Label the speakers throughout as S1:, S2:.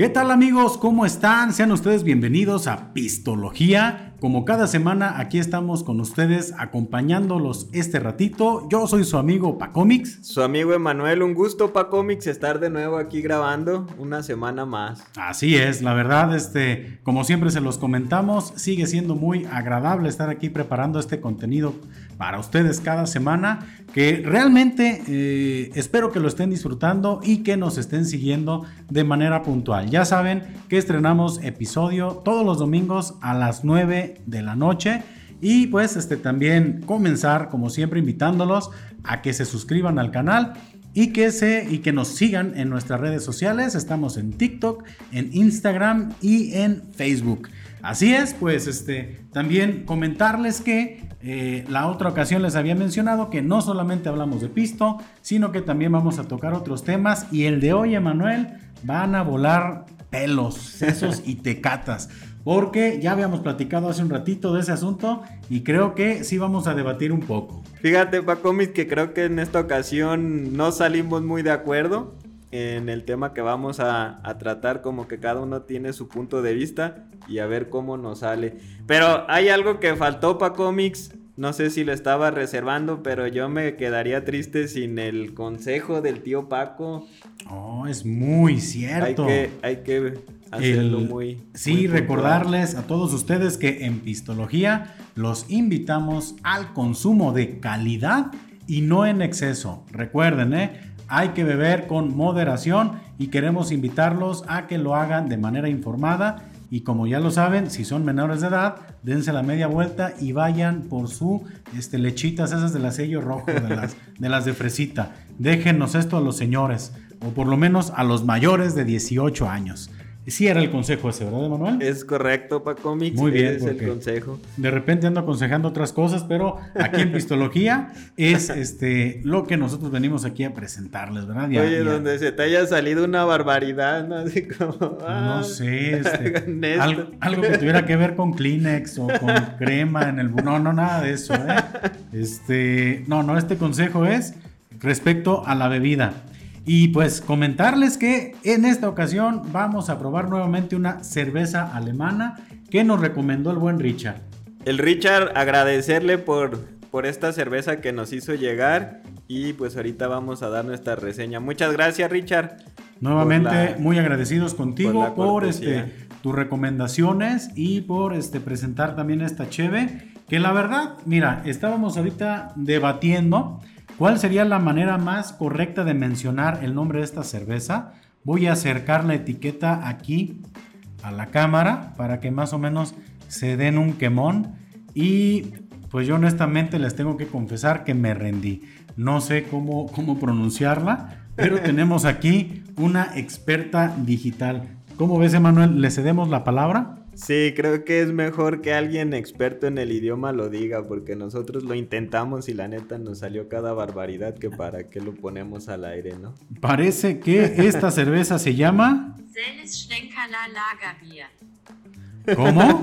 S1: ¿Qué tal amigos? ¿Cómo están? Sean ustedes bienvenidos a Pistología. Como cada semana aquí estamos con ustedes acompañándolos este ratito. Yo soy su amigo Pacomix.
S2: Su amigo Emanuel, un gusto Pacomix estar de nuevo aquí grabando una semana más.
S1: Así es, la verdad, este, como siempre se los comentamos, sigue siendo muy agradable estar aquí preparando este contenido para ustedes cada semana, que realmente eh, espero que lo estén disfrutando y que nos estén siguiendo de manera puntual. Ya saben que estrenamos episodio todos los domingos a las 9 de la noche. Y pues este también comenzar como siempre invitándolos a que se suscriban al canal y que se y que nos sigan en nuestras redes sociales. Estamos en TikTok, en Instagram y en Facebook. Así es, pues este también comentarles que eh, la otra ocasión les había mencionado que no solamente hablamos de pisto, sino que también vamos a tocar otros temas. Y el de hoy, Emanuel, van a volar pelos, sesos y tecatas. Porque ya habíamos platicado hace un ratito de ese asunto y creo que sí vamos a debatir un poco.
S2: Fíjate, Pacomis, que creo que en esta ocasión no salimos muy de acuerdo en el tema que vamos a, a, tratar, como que cada uno tiene su punto de vista y a ver cómo nos sale. Pero hay algo que faltó para cómics, no sé si lo estaba reservando, pero yo me quedaría triste sin el consejo del tío Paco.
S1: Oh, es muy cierto.
S2: Hay que, hay que hacerlo muy.
S1: Sí, muy recordarles a todos ustedes que en Pistología los invitamos al consumo de calidad y no en exceso. Recuerden, ¿eh? Hay que beber con moderación y queremos invitarlos a que lo hagan de manera informada y como ya lo saben, si son menores de edad, dense la media vuelta y vayan por su este, lechitas esas del sello rojo, de las, de las de fresita. Déjenos esto a los señores, o por lo menos a los mayores de 18 años. Sí era el consejo ese, ¿verdad, Emanuel?
S2: Es correcto, Paco Mix.
S1: Muy bien.
S2: Es el consejo.
S1: De repente ando aconsejando otras cosas, pero aquí en Pistología es este lo que nosotros venimos aquí a presentarles, ¿verdad?
S2: Ya, Oye, ya. donde se te haya salido una barbaridad, ¿no? Así como.
S1: Ah, no sé, este, algo, algo, que tuviera que ver con Kleenex o con crema en el. No, no, nada de eso, ¿eh? Este. No, no, este consejo es respecto a la bebida. Y pues comentarles que en esta ocasión vamos a probar nuevamente una cerveza alemana que nos recomendó el buen Richard.
S2: El Richard agradecerle por, por esta cerveza que nos hizo llegar y pues ahorita vamos a dar nuestra reseña. Muchas gracias Richard.
S1: Nuevamente la, muy agradecidos contigo por, por este, tus recomendaciones y por este, presentar también esta cheve. Que la verdad, mira, estábamos ahorita debatiendo ¿Cuál sería la manera más correcta de mencionar el nombre de esta cerveza? Voy a acercar la etiqueta aquí a la cámara para que más o menos se den un quemón y pues yo honestamente les tengo que confesar que me rendí. No sé cómo, cómo pronunciarla, pero tenemos aquí una experta digital. ¿Cómo ves, Emanuel? ¿Le cedemos la palabra?
S2: Sí, creo que es mejor que alguien experto en el idioma lo diga, porque nosotros lo intentamos y la neta nos salió cada barbaridad que para qué lo ponemos al aire, ¿no?
S1: Parece que esta cerveza se llama... ¿Cómo?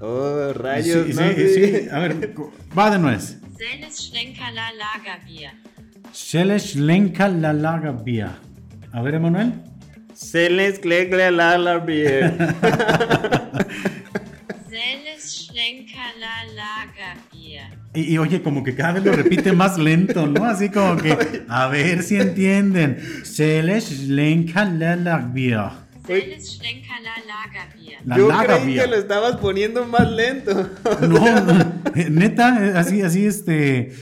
S2: Oh, rayos,
S1: sí,
S2: ¿no?
S1: sí, sí, A ver, va de nuez.
S3: Lagerbier.
S1: la Lagerbier. A ver, Emanuel.
S2: Se les clegle la la bier.
S1: Y, y, oye, como que cada vez lo repite más lento, ¿no? Así como que, a ver si entienden. Se les lenca la la bier.
S2: La Yo creí que lo estabas poniendo más lento.
S1: No, neta, así, así, este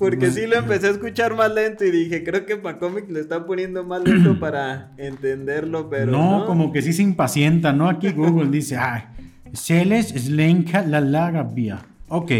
S2: porque sí lo empecé a escuchar más lento y dije, creo que para cómic lo están poniendo más lento para entenderlo, pero.
S1: No, no, como que sí se impacienta, ¿no? Aquí Google dice, ay, Celes Slenka la laga vía. Ok,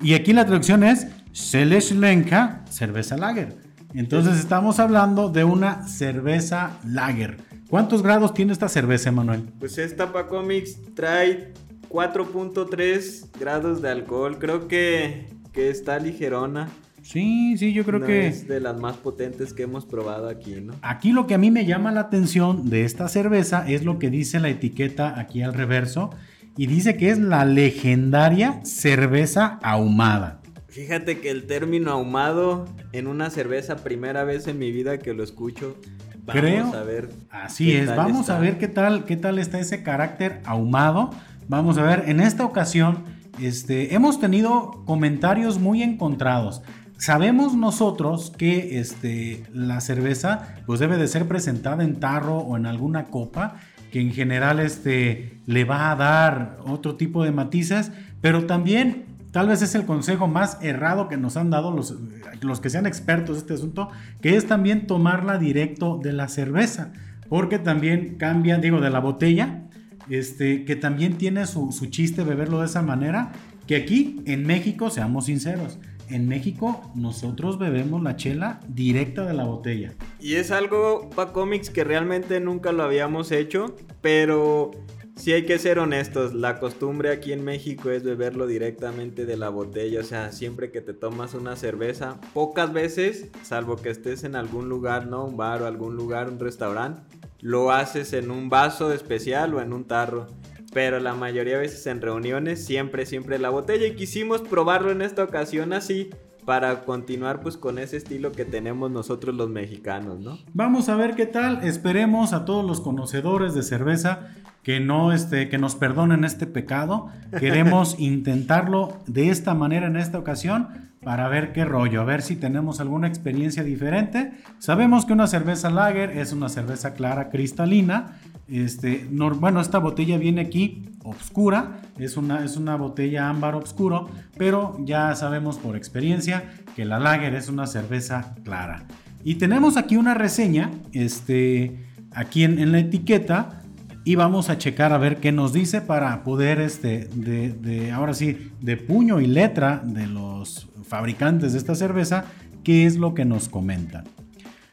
S1: y aquí la traducción es Celes Slenka cerveza lager. Entonces estamos hablando de una cerveza lager. ¿Cuántos grados tiene esta cerveza, Manuel?
S2: Pues esta para cómics trae 4.3 grados de alcohol. Creo que, que está ligerona.
S1: Sí, sí, yo creo
S2: no
S1: que
S2: es de las más potentes que hemos probado aquí, ¿no?
S1: Aquí lo que a mí me llama la atención de esta cerveza es lo que dice la etiqueta aquí al reverso y dice que es la legendaria cerveza ahumada.
S2: Fíjate que el término ahumado en una cerveza, primera vez en mi vida que lo escucho.
S1: Vamos Creo. a ver. Así es, vamos a ver qué tal, qué tal está ese carácter ahumado. Vamos a ver, en esta ocasión este, hemos tenido comentarios muy encontrados. Sabemos nosotros que este, la cerveza pues debe de ser presentada en tarro o en alguna copa que en general este, le va a dar otro tipo de matices, pero también tal vez es el consejo más errado que nos han dado los, que sean expertos de este asunto, que es también tomarla directo de la cerveza, porque también cambia, digo, de la botella, este, que también tiene su, su chiste beberlo de esa manera, que aquí en México, seamos sinceros, en México nosotros bebemos la chela directa de la botella.
S2: Y es algo, para cómics, que realmente nunca lo habíamos hecho, pero sí hay que ser honestos, la costumbre aquí en México es beberlo directamente de la botella, o sea, siempre que te tomas una cerveza, pocas veces, salvo que estés en algún lugar, ¿no? Un bar o algún lugar, un restaurante, lo haces en un vaso especial o en un tarro. Pero la mayoría de veces en reuniones siempre, siempre la botella. Y quisimos probarlo en esta ocasión así para continuar pues con ese estilo que tenemos nosotros los mexicanos, ¿no?
S1: Vamos a ver qué tal. Esperemos a todos los conocedores de cerveza que no este que nos perdonen este pecado. Queremos intentarlo de esta manera en esta ocasión para ver qué rollo, a ver si tenemos alguna experiencia diferente. Sabemos que una cerveza lager es una cerveza clara cristalina. Este, bueno, esta botella viene aquí oscura, es una, es una botella ámbar oscuro, pero ya sabemos por experiencia que la lager es una cerveza clara. Y tenemos aquí una reseña, este, aquí en, la etiqueta, y vamos a checar a ver qué nos dice para poder, este, de, de, ahora sí, de puño y letra de los fabricantes de esta cerveza, qué es lo que nos comentan.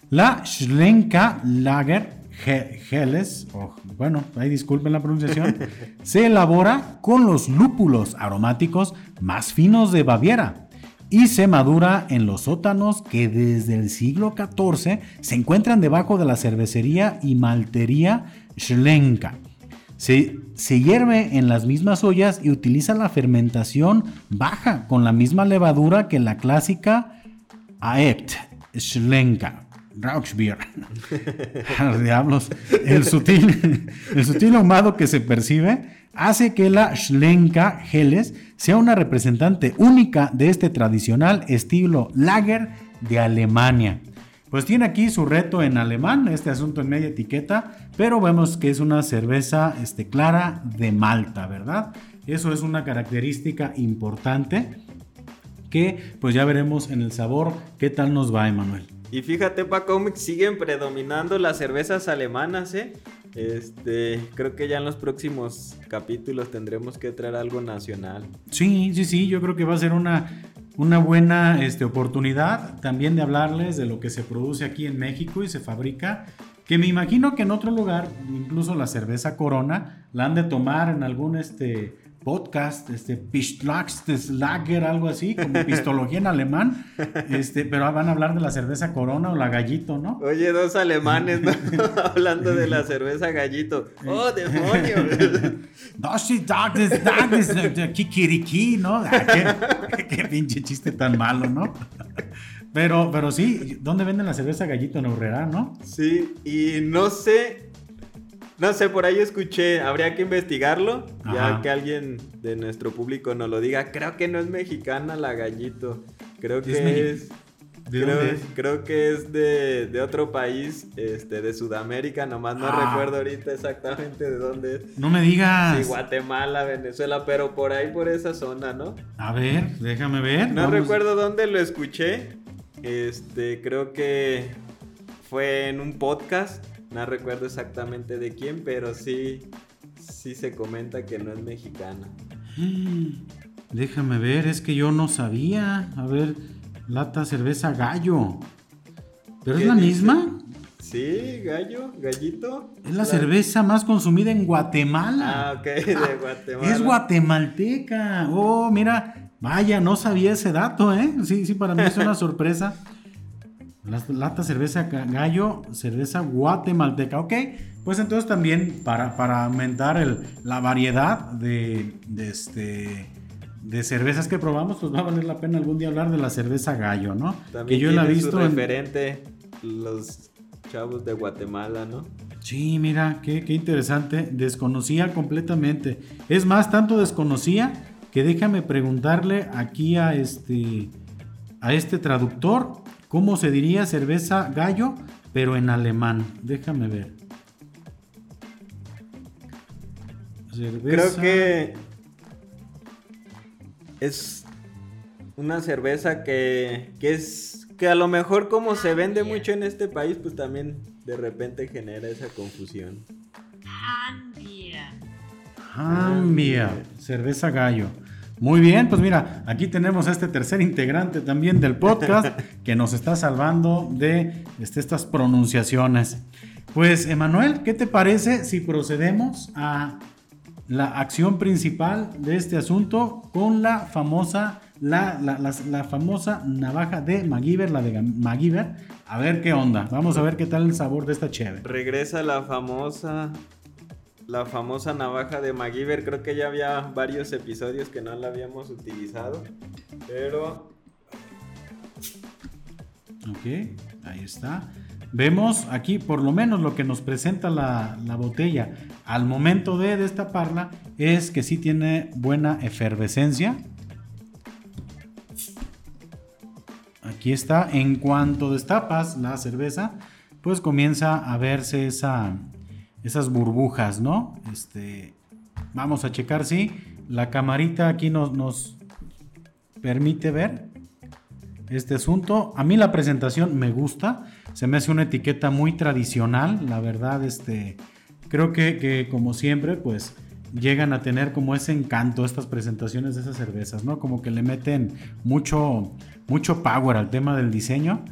S1: La Schlenka Lager Helles, bueno, ahí disculpen la pronunciación, se elabora con los lúpulos aromáticos más finos de Baviera y se madura en los sótanos que desde el siglo XIV se encuentran debajo de la cervecería y maltería Schlenka. Se, se, hierve en las mismas ollas y utiliza la fermentación baja con la misma levadura que la clásica Aept Schlenka. Rauchbier. Diablos. El sutil, el sutil ahumado que se percibe hace que la Schlenka Helles sea una representante única de este tradicional estilo lager de Alemania. Pues tiene aquí su reto en alemán, este asunto en media etiqueta, pero vemos que es una cerveza este, clara de Malta, ¿verdad? Eso es una característica importante que pues ya veremos en el sabor qué tal nos va, Emanuel.
S2: Y fíjate, Paco, siguen predominando las cervezas alemanas, ¿eh? Este, creo que ya en los próximos capítulos tendremos que traer algo nacional.
S1: Sí, sí, sí, yo creo que va a ser una, una buena este, oportunidad también de hablarles de lo que se produce aquí en México y se fabrica. Que me imagino que en otro lugar, incluso la cerveza Corona, la han de tomar en algún este, podcast, este, Lager, algo así, como pistología en alemán, este, pero van a hablar de la cerveza Corona o la Gallito, ¿no?
S2: Oye, dos alemanes, ¿no? Hablando de la cerveza Gallito. ¡Oh, demonio!
S1: Kikiriki, ¿no? Ah, qué, qué, pinche chiste tan malo, ¿no? Pero, pero sí, ¿dónde venden la cerveza Gallito en Urrera, no?
S2: Sí, y no sé no sé, por ahí escuché, habría que investigarlo, ya que alguien de nuestro público nos lo diga. Creo que no es mexicana la gallito, creo que es... creo, que es de, otro país, este, de Sudamérica, nomás no ah. recuerdo ahorita exactamente de dónde es.
S1: No me digas.
S2: Sí, Guatemala, Venezuela, pero por ahí, por esa zona, ¿no?
S1: A ver, déjame ver.
S2: No recuerdo dónde lo escuché. Este, creo que fue en un podcast no recuerdo exactamente de quién, pero sí, sí se comenta que no es mexicana.
S1: Déjame ver, es que yo no sabía. A ver, lata cerveza gallo. ¿Pero es la misma?
S2: Sí, gallo, gallito.
S1: Es la, cerveza más consumida en Guatemala.
S2: Ah, ok, de Guatemala.
S1: Es guatemalteca. Oh, mira, vaya, no sabía ese dato, ¿eh? Sí, sí, para mí es una sorpresa. Lata cerveza gallo, cerveza guatemalteca. Ok, pues entonces también para, para aumentar el, la variedad de, de, este, de cervezas que probamos, pues va a valer la pena algún día hablar de la cerveza gallo, ¿no?
S2: También
S1: que yo la he visto
S2: su
S1: en-
S2: referente los chavos de Guatemala, ¿no?
S1: Sí, mira, qué, qué interesante. Desconocía completamente. Es más, tanto desconocía que déjame preguntarle aquí a este, a este traductor cómo se diría cerveza gallo, pero en alemán. Déjame ver.
S2: Creo
S1: Cerveza-
S2: que es una cerveza que, que es que a lo mejor como se vende mucho en este país, pues también de repente genera esa confusión.
S3: Hanbier.
S1: Ambia, cerveza gallo. Muy bien, pues mira, aquí tenemos a este tercer integrante también del podcast que nos está salvando de este, estas pronunciaciones. Pues, Emanuel, ¿qué te parece si procedemos a la acción principal de este asunto con la famosa, la, la- la- la famosa navaja de MacGyver, la de MacGyver? A ver qué onda. Vamos a ver qué tal el sabor de esta chévere.
S2: Regresa la famosa la famosa navaja de MacGyver. Creo que ya había varios episodios que no la habíamos utilizado, pero
S1: Ok, ahí está. Vemos aquí por lo menos lo que nos presenta la, la botella al momento de destaparla es que sí tiene buena efervescencia. Aquí está, en cuanto destapas la cerveza, pues comienza a verse esa, esas burbujas, ¿no? Este, vamos a checar si la camarita aquí nos, nos permite ver este asunto. A mí la presentación me gusta, se me hace una etiqueta muy tradicional, la verdad, este, creo que, que como siempre, pues llegan a tener como ese encanto estas presentaciones de esas cervezas, ¿no? Como que le meten mucho, mucho power al tema del diseño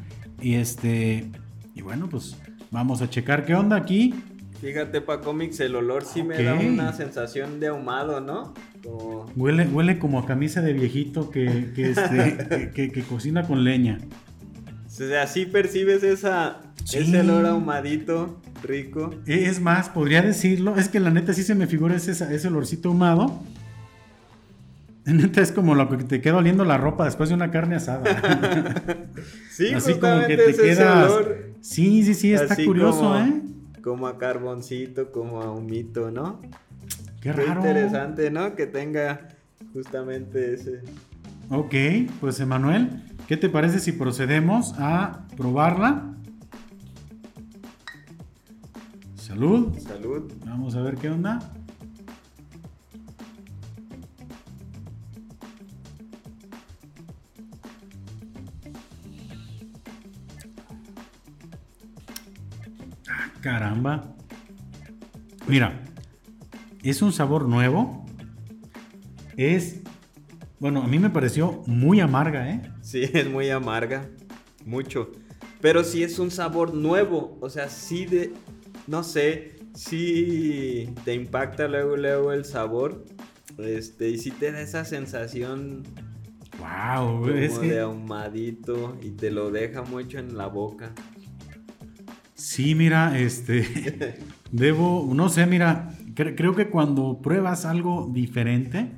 S1: y este, y bueno, pues vamos a checar qué onda aquí.
S2: Fíjate pa cómics el olor sí me da una sensación de ahumado, ¿no? Como
S1: Huele, huele como a camisa de viejito que, que, este, que- que- que cocina con leña.
S2: o sea, sí percibes esa
S1: Sí.
S2: ese olor ahumadito, rico.
S1: E- Es más, podría decirlo, es que la neta sí se me figura ese, ese olorcito ahumado. Neta es como lo que te queda oliendo la ropa después de una carne asada.
S2: Sí,
S1: Así como que te
S2: es
S1: quedas.
S2: olor.
S1: Sí, sí, sí, está
S2: Así
S1: curioso,
S2: como-
S1: ¿eh?
S2: Como a carboncito, como a humito, ¿no?
S1: Qué
S2: Qué
S1: raro.
S2: interesante, ¿no? Que tenga justamente ese.
S1: Ok, pues Emanuel, ¿qué te parece si procedemos a probarla? Salud.
S2: Salud.
S1: Vamos a ver qué onda. Caramba. Mira, es un sabor nuevo. Es, bueno, a mí me pareció muy amarga, ¿eh?
S2: Sí, es muy amarga. Mucho. Pero sí es un sabor nuevo. O sea, sí de. No sé. Sí te impacta luego, luego el sabor. Este, y sí te da esa sensación
S1: Wow,
S2: como
S1: es
S2: de ahumadito. Y te lo deja mucho en la boca.
S1: Sí, mira, este, debo, no sé, mira, cre- creo que cuando pruebas algo diferente,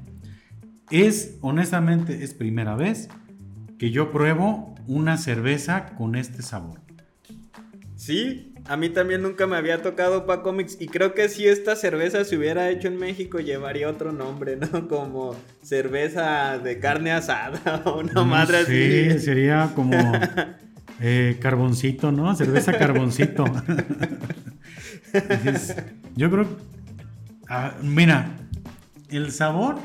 S1: es, honestamente, es primera vez que yo pruebo una cerveza con este sabor.
S2: Sí, a mí también nunca me había tocado pa Comics y creo que si esta cerveza se hubiera hecho en México llevaría otro nombre, ¿no? Como cerveza de carne asada o una madre
S1: sí,
S2: así.
S1: sería como eh, carboncito, ¿no? Cerveza carboncito. Yo creo, ah, mira, el sabor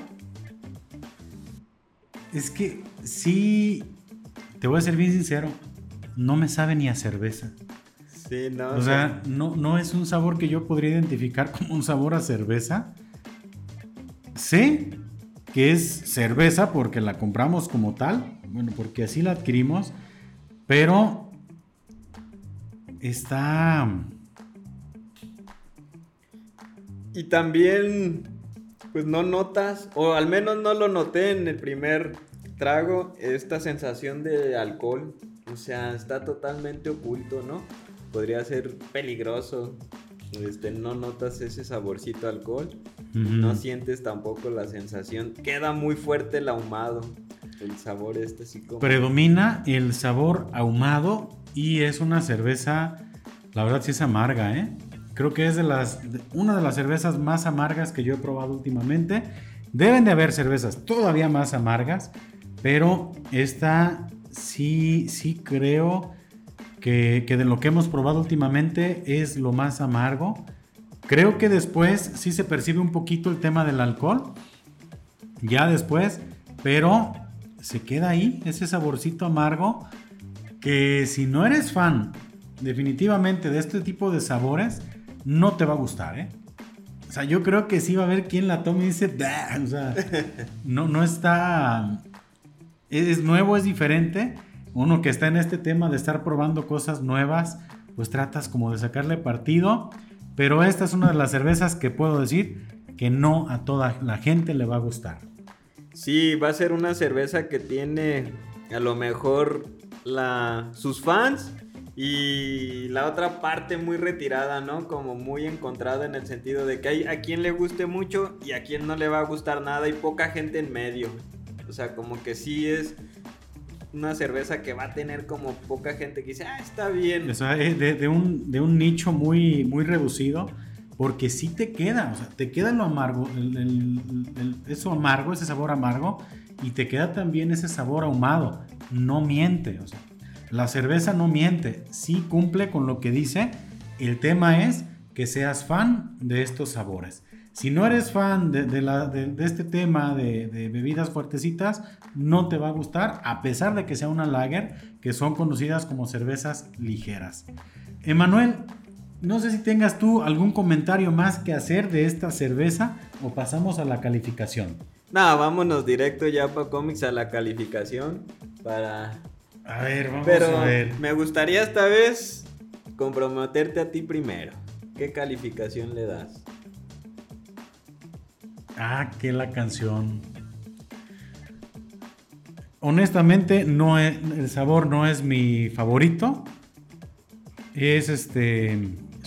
S1: es que sí, te voy a ser bien sincero, no me sabe ni a cerveza.
S2: Sí, no.
S1: O sea, no, no es un sabor que yo podría identificar como un sabor a cerveza. Sé que es cerveza porque la compramos como tal, bueno, porque así la adquirimos, pero está...
S2: Y también, pues no notas, o al menos no lo noté en el primer trago, esta sensación de alcohol. O sea, está totalmente oculto, ¿no? Podría ser peligroso. Este, no notas ese saborcito a alcohol. No sientes tampoco la sensación. Queda muy fuerte el ahumado. El sabor este así como...
S1: Predomina el sabor ahumado y es una cerveza, la verdad sí es amarga, ¿eh? Creo que es de las, una de las cervezas más amargas que yo he probado últimamente. Deben de haber cervezas todavía más amargas, pero esta sí, sí creo que, que de lo que hemos probado últimamente es lo más amargo. Creo que después sí se percibe un poquito el tema del alcohol. Ya después, pero se queda ahí ese saborcito amargo que si no eres fan definitivamente de este tipo de sabores, no te va a gustar, ¿eh? O sea, yo creo que sí va a haber quien la tome y dice, o sea, no, no está, es nuevo, es diferente. Uno que está en este tema de estar probando cosas nuevas, pues tratas como de sacarle partido. Pero esta es una de las cervezas que puedo decir que no a toda la gente le va a gustar.
S2: Sí, va a ser una cerveza que tiene a lo mejor la, sus fans y la otra parte muy retirada, ¿no? Como muy encontrada en el sentido de que hay a quien le guste mucho y a quien no le va a gustar nada y poca gente en medio. O sea, como que sí es una cerveza que va a tener como poca gente que dice, ah, está bien.
S1: O sea, de, un, de un nicho muy, muy reducido, porque sí te queda, o sea, te queda lo amargo, eso amargo, ese sabor amargo, y te queda también ese sabor ahumado. No miente, o sea, la cerveza no miente, sí cumple con lo que dice. El tema es que seas fan de estos sabores. Si no eres fan de, este tema de, bebidas fuertecitas, no te va a gustar, a pesar de que sea una lager, que son conocidas como cervezas ligeras. Emanuel, no sé si tengas tú algún comentario más que hacer de esta cerveza o pasamos a la calificación.
S2: No, vámonos directo ya para cómics a la calificación para...
S1: A ver, vamos
S2: a
S1: ver.
S2: Me gustaría esta vez comprometerte a ti primero. ¿Qué calificación le das?
S1: Ah, que la canción. Honestamente, no el sabor no es mi favorito. Es este.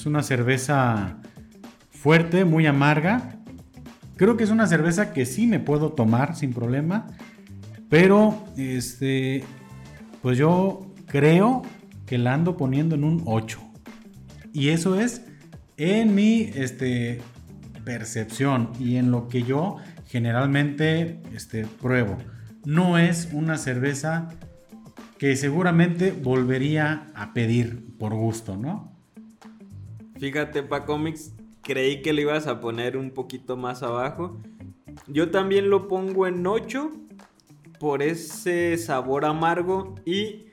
S1: Una cerveza fuerte, muy amarga. Creo que es una cerveza que sí me puedo tomar sin problema. Pero, este. Pues yo creo que la ando poniendo en un 8. Y eso es en mi este, percepción y en lo que yo generalmente este, pruebo. No es una cerveza que seguramente volvería a pedir por gusto, ¿no?
S2: Fíjate, pa Comics, creí que le ibas a poner un poquito más abajo. Yo también lo pongo en 8 por ese sabor amargo y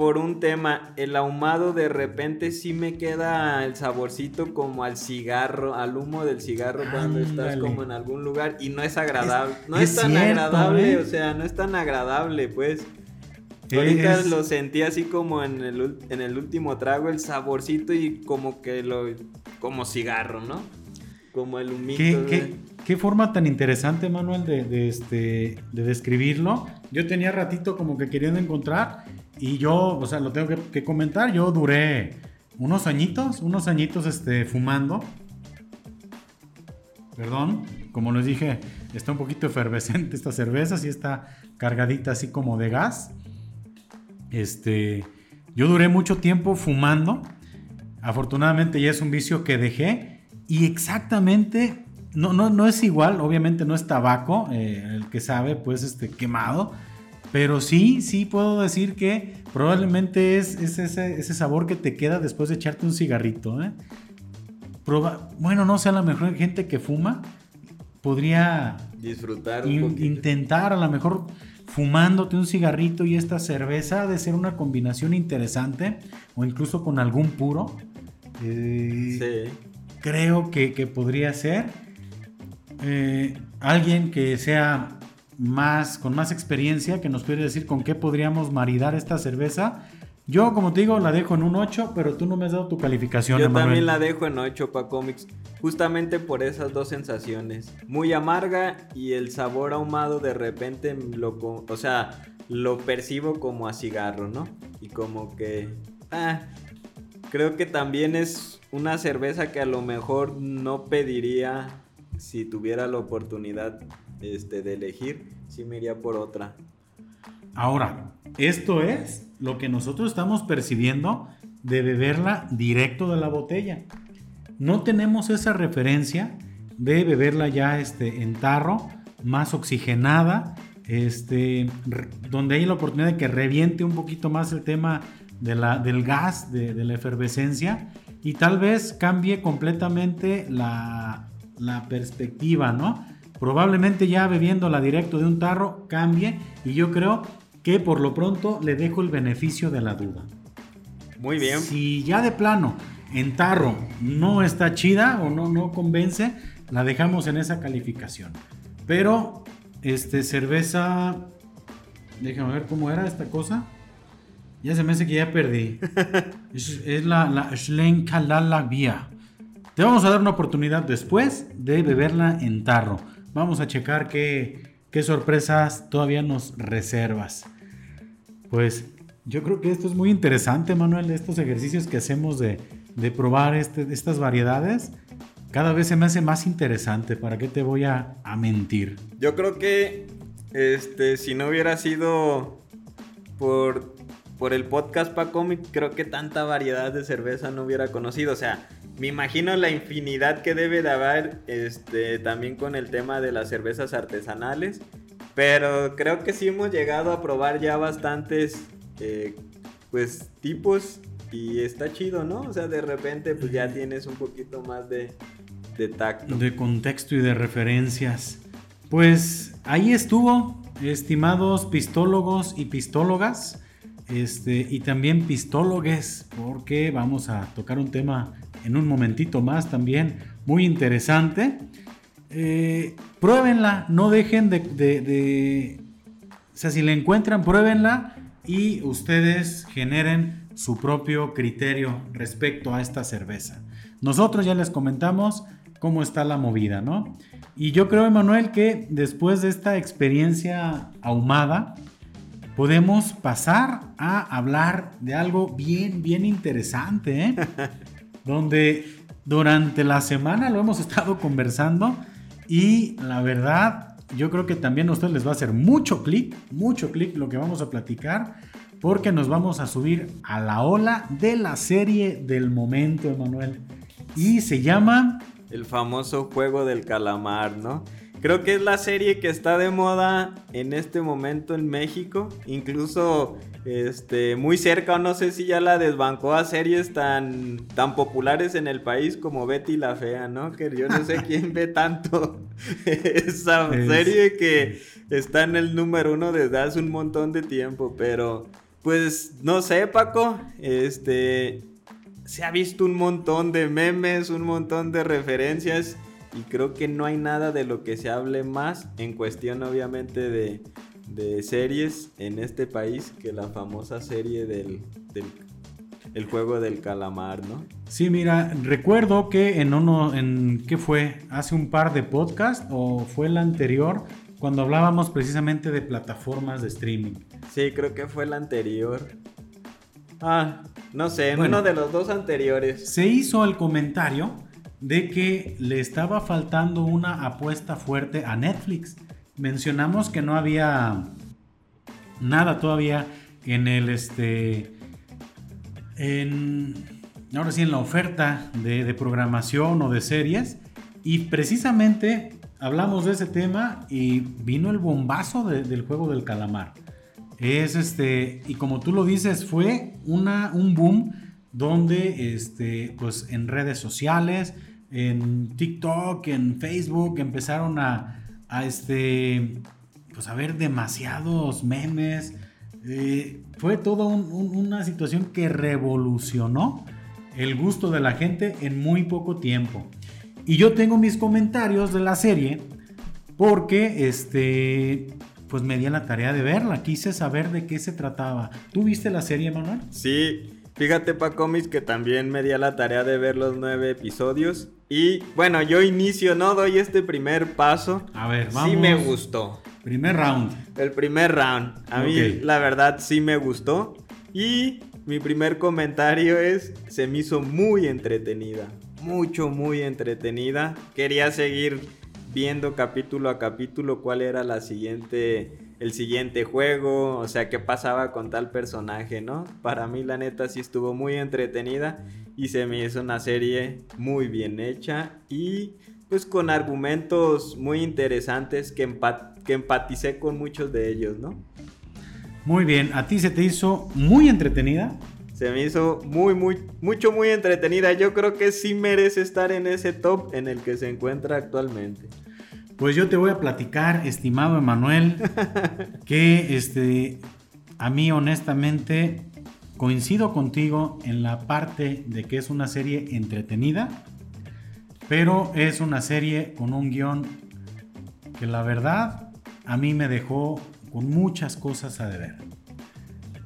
S2: por un tema, el ahumado de repente sí me queda el saborcito como al cigarro, al humo del cigarro cuando estás como en algún lugar y no es agradable. no es, tan agradable, ¿eh? o sea, no es tan agradable, pues. Ahorita lo sentí así como en el, en el último trago, el saborcito y como que lo. como cigarro, ¿no? Como el humito.
S1: ¿Qué, qué, forma tan interesante, Manuel, de, de, este, de describirlo. Yo tenía ratito como que queriendo encontrar y yo, o sea, lo tengo que, comentar, yo duré unos añitos, unos añitos este, fumando. Perdón, como les dije, está un poquito efervescente esta cerveza, sí está cargadita así como de gas. Este, yo duré mucho tiempo fumando. Afortunadamente ya es un vicio que dejé. Y exactamente, no, no, no es igual, obviamente no es tabaco, eh, el que sabe, pues, este, quemado pero sí, sí puedo decir que probablemente es, ese, sabor que te queda después de echarte un cigarrito. ¿eh? bueno, no sé, a lo mejor gente que fuma podría
S2: disfrutar
S1: intentar a lo mejor fumándote un cigarrito y esta cerveza de ser una combinación interesante o incluso con algún puro. Eh, sí. Creo que, podría ser eh, alguien que sea más, con más experiencia que nos puede decir con qué podríamos maridar esta cerveza. Yo, como te digo, la dejo en un 8, pero tú no me has dado tu calificación.
S2: Yo también la dejo en 8 para cómics, justamente por esas dos sensaciones. Muy amarga y el sabor ahumado de repente lo, o sea, lo percibo como a cigarro, ¿no? Y como que, ah, creo que también es una cerveza que a lo mejor no pediría si tuviera la oportunidad este, de elegir, sí me iría por otra.
S1: Ahora, esto es lo que nosotros estamos percibiendo de beberla directo de la botella. No tenemos esa referencia de beberla ya este, en tarro, más oxigenada, este, donde hay la oportunidad de que reviente un poquito más el tema de la, del gas, de, la efervescencia, y tal vez cambie completamente la, la perspectiva, ¿no? Probablemente ya bebiéndola directo de un tarro cambie y yo creo que por lo pronto le dejo el beneficio de la duda.
S2: Muy bien.
S1: Si ya de plano en tarro no está chida o no, no convence, la dejamos en esa calificación. Pero, este, cerveza. Déjame ver cómo era esta cosa. Ya se me hace que ya perdí. es, la, la Schlenkalala Vía. Te vamos a dar una oportunidad después de beberla en tarro. Vamos a checar qué, qué sorpresas todavía nos reservas. Pues yo creo que esto es muy interesante, Manuel, estos ejercicios que hacemos de, de probar este, estas variedades. Cada vez se me hace más interesante. ¿Para qué te voy a, a mentir?
S2: Yo creo que este, si no hubiera sido por, por el podcast Pacomic, creo que tanta variedad de cerveza no hubiera conocido. O sea, me imagino la infinidad que debe de haber este, también con el tema de las cervezas artesanales. Pero creo que sí hemos llegado a probar ya bastantes eh, pues tipos y está chido, ¿no? O sea, de repente pues ya tienes un poquito más de, de tacto.
S1: De contexto y de referencias. Pues ahí estuvo, estimados pistólogos y pistólogas. Este, y también pistólogues, porque vamos a tocar un tema en un momentito más también muy interesante. Eh, pruébenla, no dejen de, de, O sea, si la encuentran, pruébenla y ustedes generen su propio criterio respecto a esta cerveza. Nosotros ya les comentamos cómo está la movida, ¿no? Y yo creo, Emanuel, que después de esta experiencia ahumada, podemos pasar a hablar de algo bien, bien interesante, ¿eh? donde durante la semana lo hemos estado conversando y la verdad, yo creo que también a ustedes les va a hacer mucho clic, mucho clic lo que vamos a platicar, porque nos vamos a subir a la ola de la serie del momento, Emanuel. Y se llama...
S2: El famoso juego del calamar, ¿no? Creo que es la serie que está de moda en este momento en México. Incluso este, muy cerca, o no sé si ya la desbancó a series tan, tan populares en el país como Betty la Fea, ¿no? Que yo no sé quién ve tanto esa serie que está en el número uno desde hace un montón de tiempo. Pero, pues, no sé, Paco. Este. Se ha visto un montón de memes, un montón de referencias y creo que no hay nada de lo que se hable más en cuestión obviamente de, series en este país que la famosa serie del, el juego del calamar, ¿no?
S1: Sí, mira, recuerdo que en uno, en ¿qué fue? Hace un par de podcasts o fue el anterior cuando hablábamos precisamente de plataformas de streaming.
S2: Sí, creo que fue el anterior. Ah, no sé, en uno de los dos anteriores.
S1: Se hizo el comentario de que le estaba faltando una apuesta fuerte a Netflix. Mencionamos que no había nada todavía en el este ahora sí en la oferta de, programación o de series y precisamente hablamos de ese tema y vino el bombazo del juego del calamar es este y como tú lo dices fue una un boom donde este pues en redes sociales en TikTok, en Facebook, empezaron a, a este, pues a ver demasiados memes. Eh, fue toda una situación que revolucionó el gusto de la gente en muy poco tiempo. Y yo tengo mis comentarios de la serie porque este pues me di la tarea de verla, quise saber de qué se trataba. ¿Tú viste la serie, Manuel?
S2: Sí, Fíjate, Pacomis, que también me di a la tarea de ver los nueve episodios. Y bueno, yo inicio, ¿no? Doy este primer paso.
S1: A ver, vamos.
S2: Sí me gustó.
S1: Primer round.
S2: El primer round. A mí, la verdad, sí me gustó. Y mi primer comentario es, se me hizo muy entretenida. Mucho, muy entretenida. Quería seguir viendo capítulo a capítulo cuál era la siguiente, el siguiente juego, o sea, qué pasaba con tal personaje, ¿no? Para mí la neta sí estuvo muy entretenida y se me hizo una serie muy bien hecha y pues con argumentos muy interesantes que, que empaticé con muchos de ellos, ¿no?
S1: Muy bien, ¿a ti se te hizo muy entretenida?
S2: Se me hizo muy, muy, mucho, muy entretenida. Yo creo que sí merece estar en ese top en el que se encuentra actualmente.
S1: Pues yo te voy a platicar, estimado Emanuel, que este, a mí honestamente coincido contigo en la parte de que es una serie entretenida, pero es una serie con un guion que la verdad a mí me dejó con muchas cosas a deber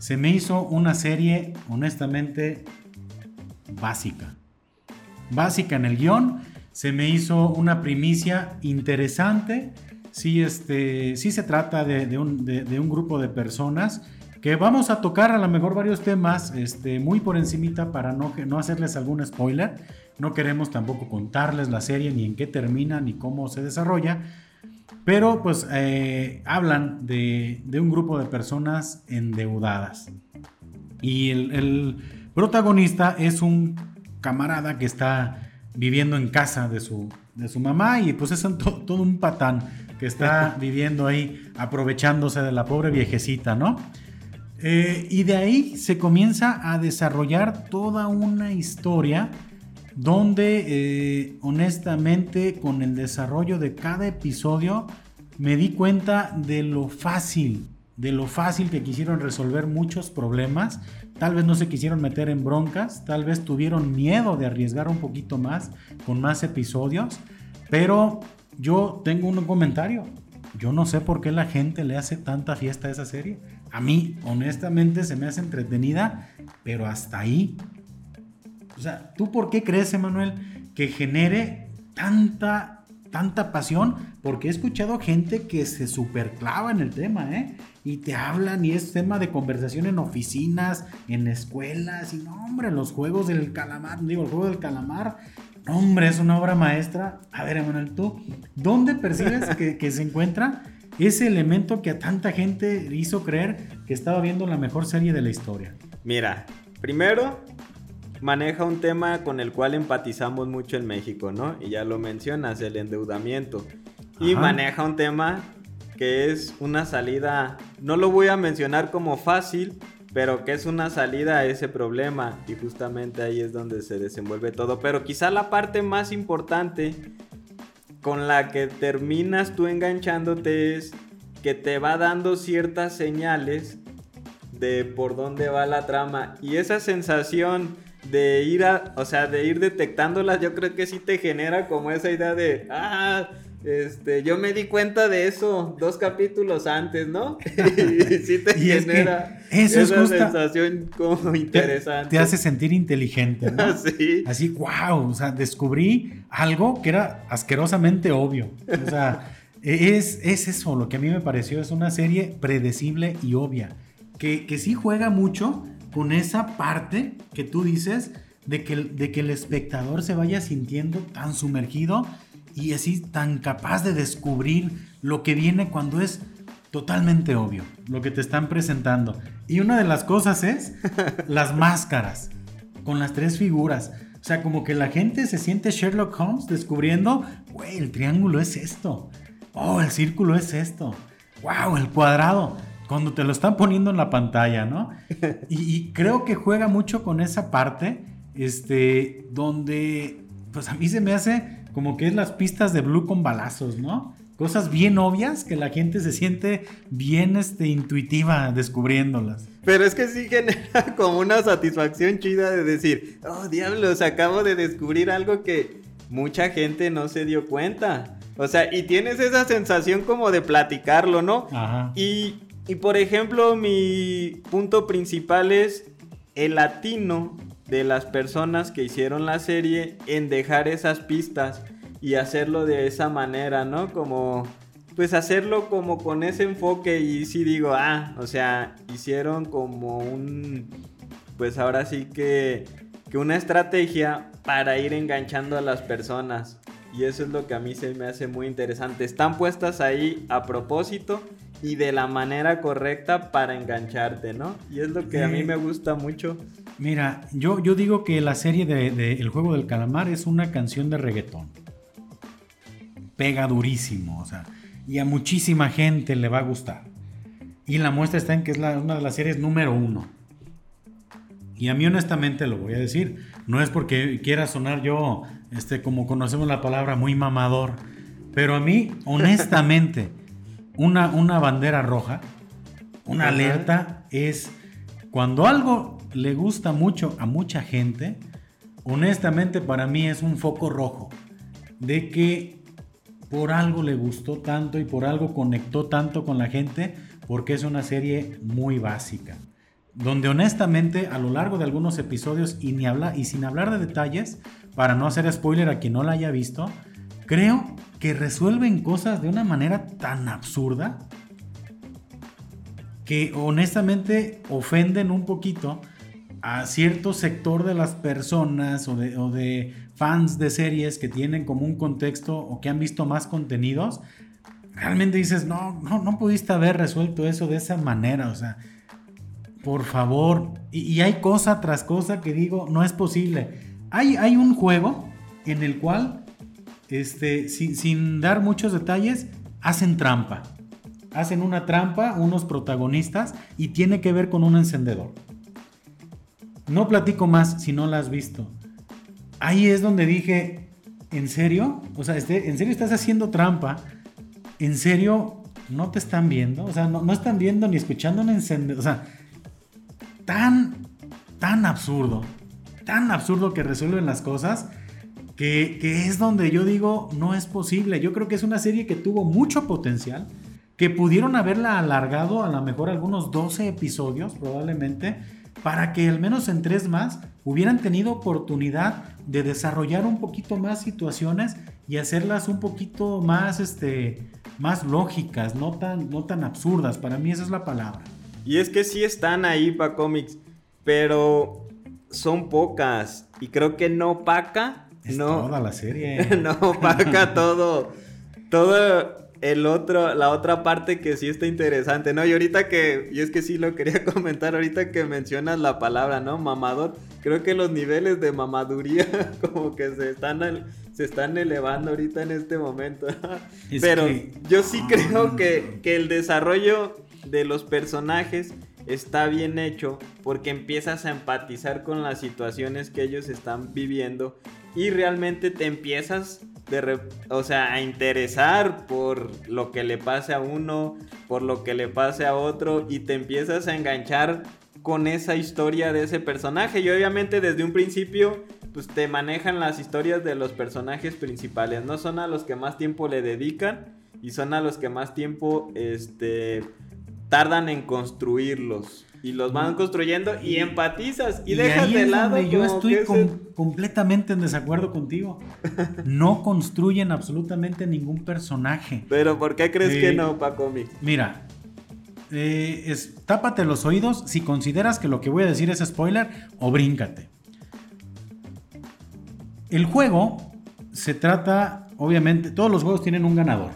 S1: se me hizo una serie honestamente básica. Básica en el guion, se me hizo una primicia interesante. Sí, este, sí se trata de, un, grupo de personas que vamos a tocar a lo mejor varios temas este, muy por encimita para no, no hacerles algún spoiler. No queremos tampoco contarles la serie ni en qué termina ni cómo se desarrolla pero pues eh, hablan de, un grupo de personas endeudadas. Y el, protagonista es un camarada que está viviendo en casa de su, de su mamá y pues es todo un patán que está viviendo ahí aprovechándose de la pobre viejecita, ¿no? Eh, y de ahí se comienza a desarrollar toda una historia donde eh, honestamente con el desarrollo de cada episodio me di cuenta de lo fácil, de lo fácil que quisieron resolver muchos problemas. Tal vez no se quisieron meter en broncas, tal vez tuvieron miedo de arriesgar un poquito más con más episodios, pero yo tengo un comentario. Yo no sé por qué la gente le hace tanta fiesta a esa serie. A mí, honestamente, se me hace entretenida, pero hasta ahí. O sea, ¿tú por qué crees, Emanuel, que genere tanta, tanta pasión? Porque he escuchado gente que se superclava en el tema, ¿eh? Y te hablan y es tema de conversación en oficinas, en escuelas, y no, hombre, los juegos del calamar, digo, el juego del calamar, hombre, es una obra maestra. A ver, Emanuel, tú, ¿dónde percibes que, que se encuentra ese elemento que a tanta gente hizo creer que estaba viendo la mejor serie de la historia?
S2: Mira, primero maneja un tema con el cual empatizamos mucho en México, ¿no? Y ya lo mencionas, el endeudamiento. Y maneja un tema que es una salida, no lo voy a mencionar como fácil, pero que es una salida a ese problema y justamente ahí es donde se desenvuelve todo. Pero quizá la parte más importante con la que terminas tú enganchándote es que te va dando ciertas señales de por dónde va la trama y esa sensación de ir a, o sea, de ir detectándolas, yo creo que sí te genera como esa idea de, ah, este, yo me di cuenta de eso dos capítulos antes, ¿no? y sí te genera esa sensación como interesante.
S1: Te, hace sentir inteligente, ¿no? sí. Así, wow, o sea, descubrí algo que era asquerosamente obvio. O sea, es, es eso lo que a mí me pareció, es una serie predecible y obvia, que, que sí juega mucho con esa parte que tú dices de que, de que el espectador se vaya sintiendo tan sumergido y así tan capaz de descubrir lo que viene cuando es totalmente obvio, lo que te están presentando. Y una de las cosas es las máscaras, con las tres figuras. O sea, como que la gente se siente Sherlock Holmes descubriendo, güey, el triángulo es esto. Oh, el círculo es esto. Wow, el cuadrado cuando te lo están poniendo en la pantalla, ¿no? Y, creo que juega mucho con esa parte, este, donde, pues a mí se me hace como que es las pistas de Blue con balazos, ¿no? Cosas bien obvias que la gente se siente bien este, intuitiva descubriéndolas.
S2: Pero es que sí genera como una satisfacción chida de decir, oh diablos, acabo de descubrir algo que mucha gente no se dio cuenta. O sea, y tienes esa sensación como de platicarlo, ¿no? Ajá. Y y por ejemplo, mi punto principal es el latino de las personas que hicieron la serie en dejar esas pistas y hacerlo de esa manera, ¿no? Como, pues hacerlo como con ese enfoque y sí digo, ah, o sea, hicieron como un, pues ahora sí que, que una estrategia para ir enganchando a las personas. Y eso es lo que a mí se me hace muy interesante. Están puestas ahí a propósito y de la manera correcta para engancharte, ¿no? Y es lo que a mí
S1: Eh,
S2: me gusta mucho.
S1: Mira, yo, yo digo que la serie de, de El Juego del Calamar es una canción de reggaetón. Pega durísimo, o sea, y a muchísima gente le va a gustar. Y la muestra está en que es la- una de las series número uno. Y a mí honestamente lo voy a decir, no es porque quiera sonar yo, este, como conocemos la palabra, muy mamador, pero a mí honestamente una, una bandera roja, una
S2: Ajá.
S1: alerta es cuando algo le gusta mucho a mucha gente, honestamente para mí es un foco rojo de que por algo le gustó tanto y por algo conectó tanto con la gente, porque es una serie muy básica. Donde honestamente a lo largo de algunos episodios y, ni habla, y sin hablar de detalles, para no hacer spoiler a quien no la haya visto, creo que resuelven cosas de una manera tan absurda que honestamente ofenden un poquito a cierto sector de las personas o de, fans de series que tienen como un contexto o que han visto más contenidos, realmente dices, no, no, no pudiste haber resuelto eso de esa manera, o sea, por favor, y, y hay cosa tras cosa que digo, no es posible. Hay, hay un juego en el cual, este, sin, dar muchos detalles, hacen trampa. Hacen una trampa unos protagonistas y tiene que ver con un encendedor. No platico más si no la has visto. Ahí es donde dije, ¿en serio? O sea, este, ¿en serio estás haciendo trampa? ¿En serio no te están viendo? O sea, no, no están viendo ni escuchando un encendedor. O sea, tan, tan absurdo. Tan absurdo que resuelven las cosas. Que, que es donde yo digo, no es posible. Yo creo que es una serie que tuvo mucho potencial. Que pudieron haberla alargado a lo mejor algunos 12 episodios probablemente. Para que al menos en tres más hubieran tenido oportunidad de desarrollar un poquito más situaciones y hacerlas un poquito más, este, más lógicas, no tan, no tan absurdas. Para mí esa es la palabra.
S2: Y es que sí están ahí para cómics, pero son pocas. Y creo que no opaca.
S1: Es
S2: no,
S1: toda la serie.
S2: no opaca todo. Todo el otro, la otra parte que sí está interesante, ¿no? Y ahorita que, y es que sí lo quería comentar, ahorita que mencionas la palabra, ¿no? Mamador, creo que los niveles de mamaduría como que se están, se están elevando ahorita en este momento.
S1: Es
S2: Pero
S1: que-
S2: yo sí creo que, que el desarrollo de los personajes está bien hecho porque empiezas a empatizar con las situaciones que ellos están viviendo y realmente te empiezas o sea, a interesar por lo que le pase a uno, por lo que le pase a otro y te empiezas a enganchar con esa historia de ese personaje. Y obviamente desde un principio pues te manejan las historias de los personajes principales, no son a los que más tiempo le dedican y son a los que más tiempo este tardan en construirlos y los van construyendo y empatizas y, dejas
S1: ahí
S2: de
S1: es
S2: lado
S1: donde yo estoy completamente en desacuerdo contigo. No construyen absolutamente ningún personaje.
S2: Pero ¿por qué crees que no, Paco Mix?
S1: Mira, eh, es- tápate los oídos si consideras que lo que voy a decir es spoiler o bríncate. El juego se trata, obviamente, todos los juegos tienen un ganador.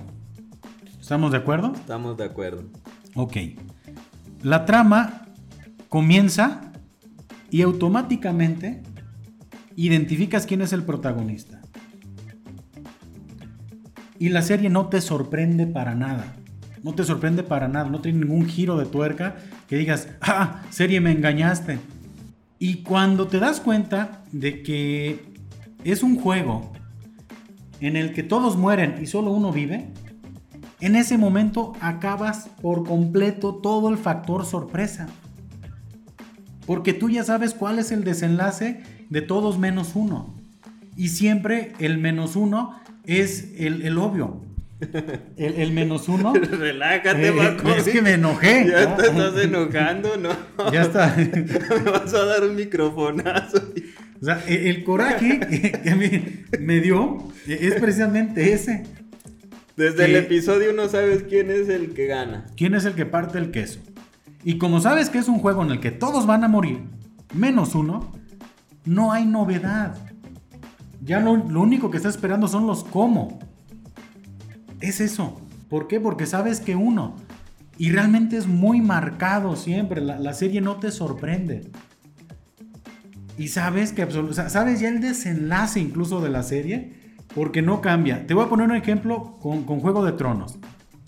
S1: ¿Estamos de acuerdo?
S2: Estamos de acuerdo.
S1: Ok. La trama comienza y automáticamente identificas quién es el protagonista. Y la serie no te sorprende para nada. No te sorprende para nada. No tiene ningún giro de tuerca que digas, ah, serie me engañaste. Y cuando te das cuenta de que es un juego en el que todos mueren y solo uno vive, en ese momento acabas por completo todo el factor sorpresa. Porque tú ya sabes cuál es el desenlace de todos menos uno. Y siempre el menos uno es el, el obvio. El, el menos uno.
S2: Relájate,
S1: Eh,
S2: Paco.
S1: es que me enojé.
S2: Ya te estás enojando, ¿no?
S1: Ya está.
S2: Me vas a dar un microfonazo.
S1: O sea, el coraje que, que me, me dio es precisamente ese.
S2: Desde el episodio no sabes quién es el que gana.
S1: ¿Quién es el que parte el queso? Y como sabes que es un juego en el que todos van a morir, menos uno, no hay novedad. Ya lo, lo único que estás esperando son los cómo. Es eso. ¿Por qué? Porque sabes que uno. Y realmente es muy marcado siempre. La, la serie no te sorprende. Y sabes que sabes ya el desenlace incluso de la serie. Porque no cambia. Te voy a poner un ejemplo con, con Juego de Tronos.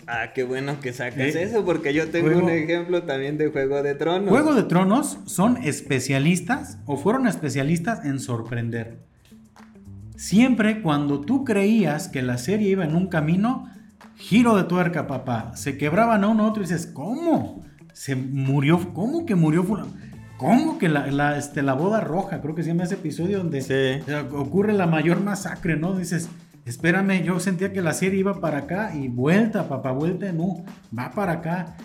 S2: Ah, qué bueno que sacas
S1: Eh,
S2: eso, porque yo tengo
S1: Juego-
S2: un ejemplo también de Juego de Tronos.
S1: Juego de Tronos son especialistas o fueron especialistas en sorprender. Siempre cuando tú creías que la serie iba en un camino, giro de tuerca, papá. Se quebraban a uno a otro y dices, ¿cómo? Se murió, ¿cómo que murió fulano? ¿Cómo que la, la, este, la boda roja? Creo que se llama ese episodio donde
S2: Sí.
S1: ocurre la mayor masacre, ¿no? Dices, espérame, yo sentía que la serie iba para acá y vuelta, papá, vuelta, no, va para acá.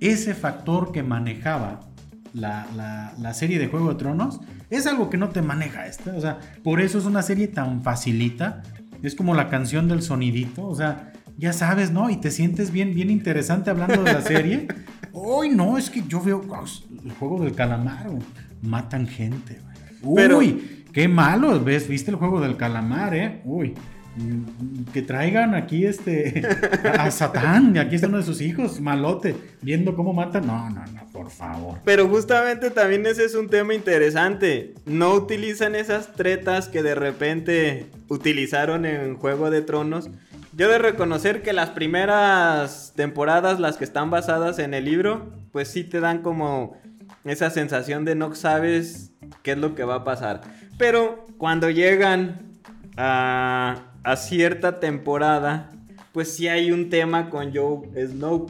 S1: Ese factor que manejaba la, la- la serie de Juego de Tronos es algo que no te maneja esta. O sea, por eso es una serie tan facilita. Es como la canción del sonidito. O sea, ya sabes, ¿no? Y te sientes bien, bien interesante hablando de la serie. Hoy no, es que yo veo el juego del calamar. güey. Matan gente, güey.
S2: Pero-
S1: Uy, qué malo. ¿Ves? ¿Viste el juego del calamar, eh? Uy. mm, Que traigan aquí este a Satán, y aquí está uno de sus hijos, malote, viendo cómo matan. No, no, no, por favor.
S2: Pero justamente también ese es un tema interesante. No utilizan esas tretas que de repente utilizaron en Juego de Tronos. Yo de reconocer que las primeras temporadas, las que están basadas en el libro, pues sí te dan como esa sensación de no sabes qué es lo que va a pasar. Pero cuando llegan a, a cierta temporada, pues sí hay un tema con Joe Snow,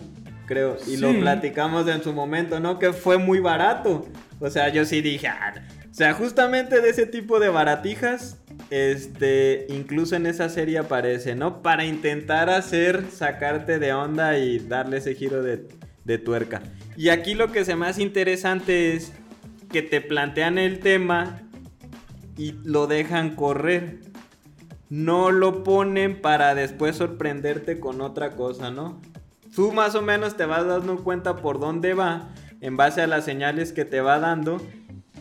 S2: creo. Y lo platicamos en su momento, ¿no? Que fue muy barato. O sea, yo sí dije, "Ah". o sea, justamente de ese tipo de baratijas, este, incluso en esa serie aparece, ¿no? Para intentar hacer, sacarte de onda y darle ese giro de, de tuerca. Y aquí lo que se hace interesante es que te plantean el tema y lo dejan correr. No lo ponen para después sorprenderte con otra cosa, ¿no? Tú más o menos te vas dando cuenta por dónde va en base a las señales que te va dando.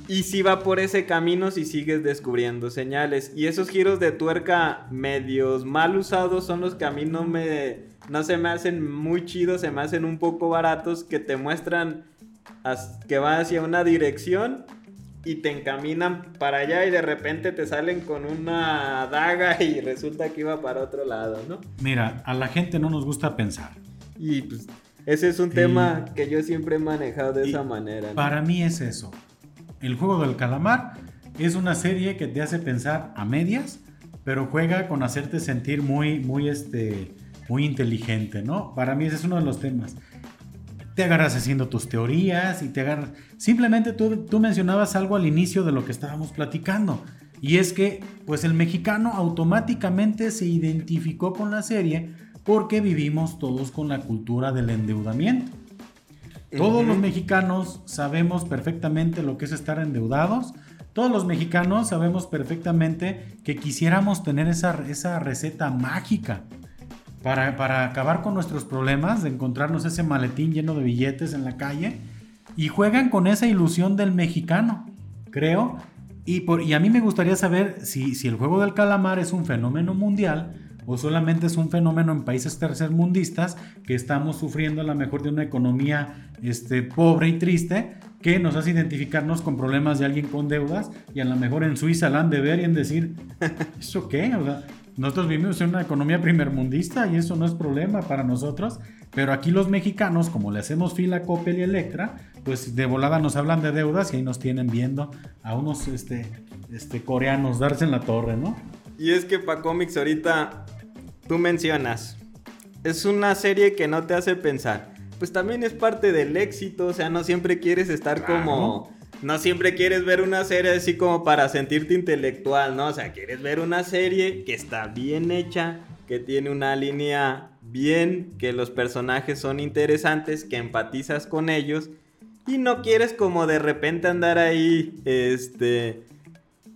S2: Y si va por ese camino si sigues descubriendo señales. Y esos giros de tuerca medios mal usados son los que a mí no me... No se me hacen muy chidos, se me hacen un poco baratos que te muestran que va hacia una dirección y te encaminan para allá y de repente te salen con una daga y resulta que iba para otro lado, ¿no?
S1: Mira, a la gente no nos gusta pensar.
S2: Y pues ese es un
S1: Y-
S2: tema que yo siempre he manejado de esa manera. ¿no?
S1: Para mí es eso. El juego del calamar es una serie que te hace pensar a medias, pero juega con hacerte sentir muy, muy, este, muy inteligente, ¿no? Para mí ese es uno de los temas. Te agarras haciendo tus teorías y te agarras... Simplemente tú, tú mencionabas algo al inicio de lo que estábamos platicando. Y es que, pues el mexicano automáticamente se identificó con la serie porque vivimos todos con la cultura del endeudamiento. Todos los mexicanos sabemos perfectamente lo que es estar endeudados. Todos los mexicanos sabemos perfectamente que quisiéramos tener esa, esa receta mágica para, para acabar con nuestros problemas, de encontrarnos ese maletín lleno de billetes en la calle. Y juegan con esa ilusión del mexicano, creo. Y, por, y a mí me gustaría saber si, si el juego del calamar es un fenómeno mundial o solamente es un fenómeno en países tercermundistas que estamos sufriendo a lo mejor de una economía este, pobre y triste que nos hace identificarnos con problemas de alguien con deudas y a lo mejor en Suiza la han de ver y en decir, ¿eso qué? O sea, nosotros vivimos en una economía primermundista y eso no es problema para nosotros, pero aquí los mexicanos, como le hacemos fila a Coppel y Electra, pues de volada nos hablan de deudas y ahí nos tienen viendo a unos este, este, coreanos darse en la torre, ¿no?
S2: Y es que para cómics ahorita tú mencionas, es una serie que no te hace pensar. Pues también es parte del éxito, o sea, no siempre quieres estar
S1: Claro.
S2: como... No siempre quieres ver una serie así como para sentirte intelectual, ¿no? O sea, quieres ver una serie que está bien hecha, que tiene una línea bien, que los personajes son interesantes, que empatizas con ellos y no quieres como de repente andar ahí, este,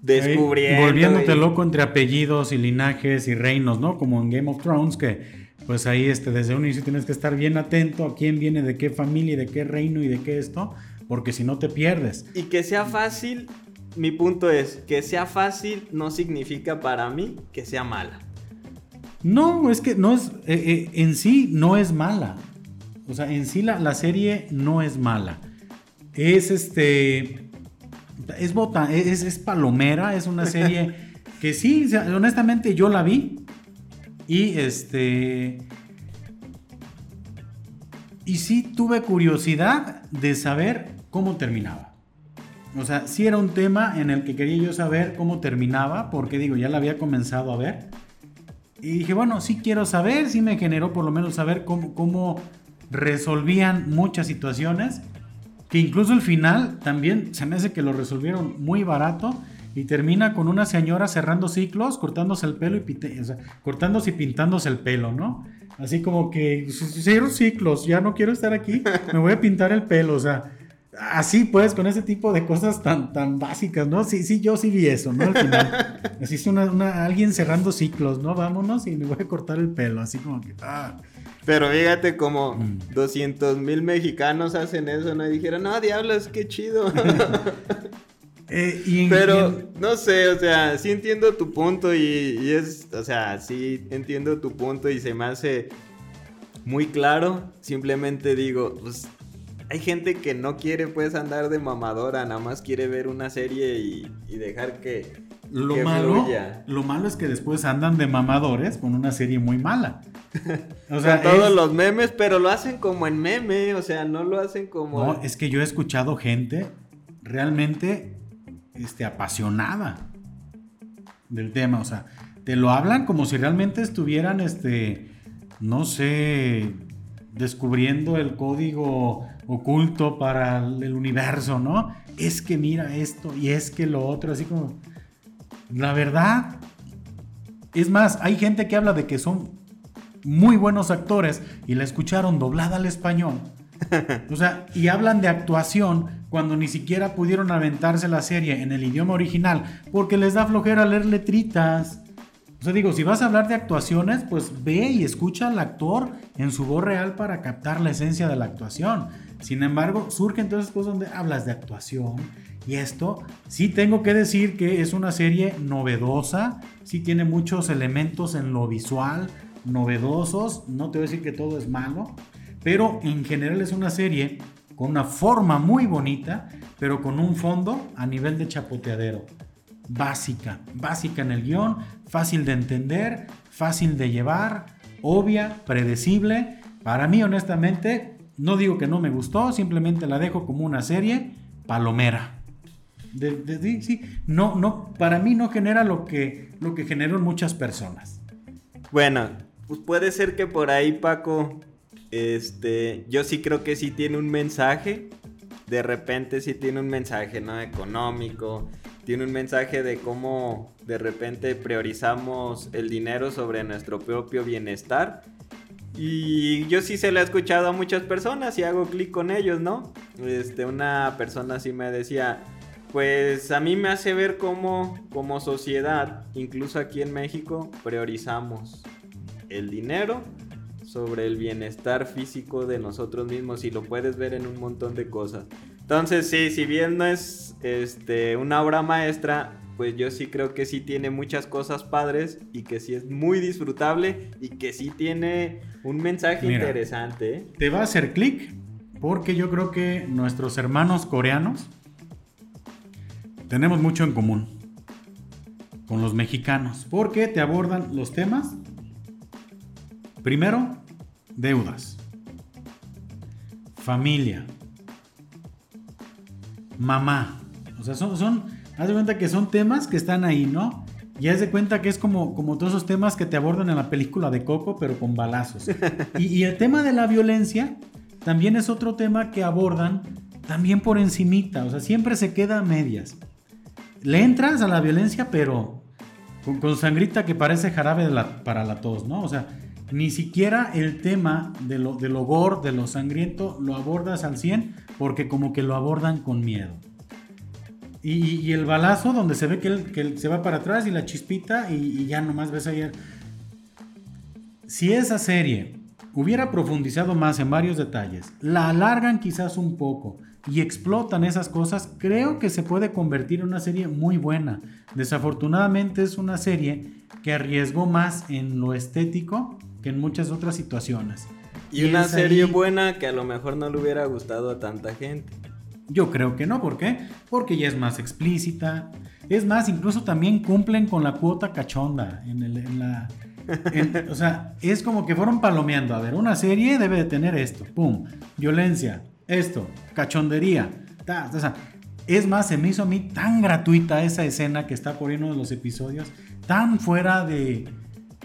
S2: descubriendo.
S1: Volviéndote
S2: y-
S1: loco entre apellidos y linajes y reinos, ¿no? Como en Game of Thrones, que pues ahí este, desde un inicio tienes que estar bien atento a quién viene de qué familia y de qué reino y de qué esto, porque si no te pierdes.
S2: Y que sea fácil mi punto es que sea fácil no significa para mí que sea mala.
S1: No, es que no es, eh, eh, en sí no es mala. O sea, en sí la, la serie no es mala. Es este, es, bota, es, es palomera, es una serie que sí, honestamente yo la vi y este... Y sí tuve curiosidad de saber cómo terminaba. O sea, sí era un tema en el que quería yo saber cómo terminaba, porque digo, ya la había comenzado a ver. Y dije, bueno, sí quiero saber, sí me generó por lo menos saber cómo, cómo resolvían muchas situaciones. Que incluso el final también se me hace que lo resolvieron muy barato. Y termina con una señora cerrando ciclos, cortándose el pelo y cortándose y pintándose el pelo, ¿no? Así como que cierro ciclos, ya no quiero estar aquí, me voy a pintar el pelo, o sea, así pues, con ese tipo de cosas tan, tan básicas, ¿no? Sí, sí, yo sí vi eso, ¿no? Al final, así es una, una- alguien cerrando ciclos, ¿no? Vámonos y me voy a cortar el pelo, así como que, ah.
S2: Pero fíjate como
S1: Mm.
S2: 200 mil mexicanos hacen eso, ¿no? Y dijeron, no, diablos, qué chido.
S1: Eh, y en- y
S2: Pero,
S1: en-
S2: no sé, o sea, sí entiendo tu punto y, y es, o sea, sí entiendo tu punto y se me hace muy claro. Simplemente digo, pues, hay gente que no quiere pues andar de mamadora, nada más quiere ver una serie y, y dejar que,
S1: Lo
S2: que
S1: malo,
S2: fluya.
S1: lo malo es que después andan de mamadores con una serie muy mala. O sea,
S2: Con todos
S1: es-
S2: los memes, pero lo hacen como en meme, o sea, no lo hacen como...
S1: no, es que yo he escuchado gente realmente este, apasionada del tema. O sea, te lo hablan como si realmente estuvieran, este, no sé, descubriendo el código oculto para el universo, ¿no? Es que mira esto y es que lo otro, así como... La verdad, es más, hay gente que habla de que son muy buenos actores y la escucharon doblada al español. O sea, y hablan de actuación cuando ni siquiera pudieron aventarse la serie en el idioma original porque les da flojera leer letritas. O sea, digo, si vas a hablar de actuaciones, pues ve y escucha al actor en su voz real para captar la esencia de la actuación. Sin embargo, surgen entonces cosas donde hablas de actuación. Y esto, sí tengo que decir que es una serie novedosa, sí tiene muchos elementos en lo visual, novedosos. No te voy a decir que todo es malo, pero en general es una serie con una forma muy bonita, pero con un fondo a nivel de chapoteadero. Básica, básica en el guion, fácil de entender, fácil de llevar, obvia, predecible. Para mí, honestamente, no digo que no me gustó, simplemente la dejo como una serie palomera. De- sí, no, no, para mí no genera lo que, lo que generó en muchas personas.
S2: Bueno, pues puede ser que por ahí Paco, este, yo sí creo que sí tiene un mensaje. De repente sí tiene un mensaje, ¿no? Económico. Tiene un mensaje de cómo de repente priorizamos el dinero sobre nuestro propio bienestar. Y yo sí se lo he escuchado a muchas personas y hago clic con ellos, ¿no? Este, una persona sí me decía, pues a mí me hace ver cómo como sociedad, incluso aquí en México, priorizamos el dinero sobre el bienestar físico de nosotros mismos y lo puedes ver en un montón de cosas. Entonces, sí, si bien no es este una obra maestra, pues yo sí creo que sí tiene muchas cosas padres y que sí es muy disfrutable y que sí tiene un mensaje
S1: Mira.
S2: interesante. ¿eh?
S1: Te va a hacer clic porque yo creo que nuestros hermanos coreanos tenemos mucho en común con los mexicanos porque te abordan los temas primero deudas familia mamá o sea son son haz de cuenta que son temas que están ahí no y haz de cuenta que es como, como todos esos temas que te abordan en la película de Coco, pero con balazos. Y, y el tema de la violencia también es otro tema que abordan también por encimita, o sea, siempre se queda a medias. Le entras a la violencia, pero con, sangrita que parece jarabe para la tos, ¿no? O sea, ni siquiera el tema de lo, de lo lo sangriento, lo abordas al 100 porque como que lo abordan con miedo. Y, el balazo donde se ve que él, se va para atrás y la chispita y, y ya nomás ves el- Si esa serie hubiera profundizado más en varios detalles, la alargan quizás un poco y explotan esas cosas, creo que se puede convertir en una serie muy buena. Desafortunadamente es una serie que arriesgó más en lo estético que en muchas otras situaciones.
S2: Y, una serie buena que a lo mejor no le hubiera gustado a tanta gente.
S1: Yo creo que no, ¿por qué? Porque ya es más explícita. Es más, incluso también cumplen con la cuota cachonda en, en la... o sea, es como que fueron palomeando. A ver, una serie debe de tener esto. Pum. Violencia. Esto. Cachondería. o sea, es más, se me hizo a mí tan gratuita esa escena que está por uno de los episodios. Tan fuera de...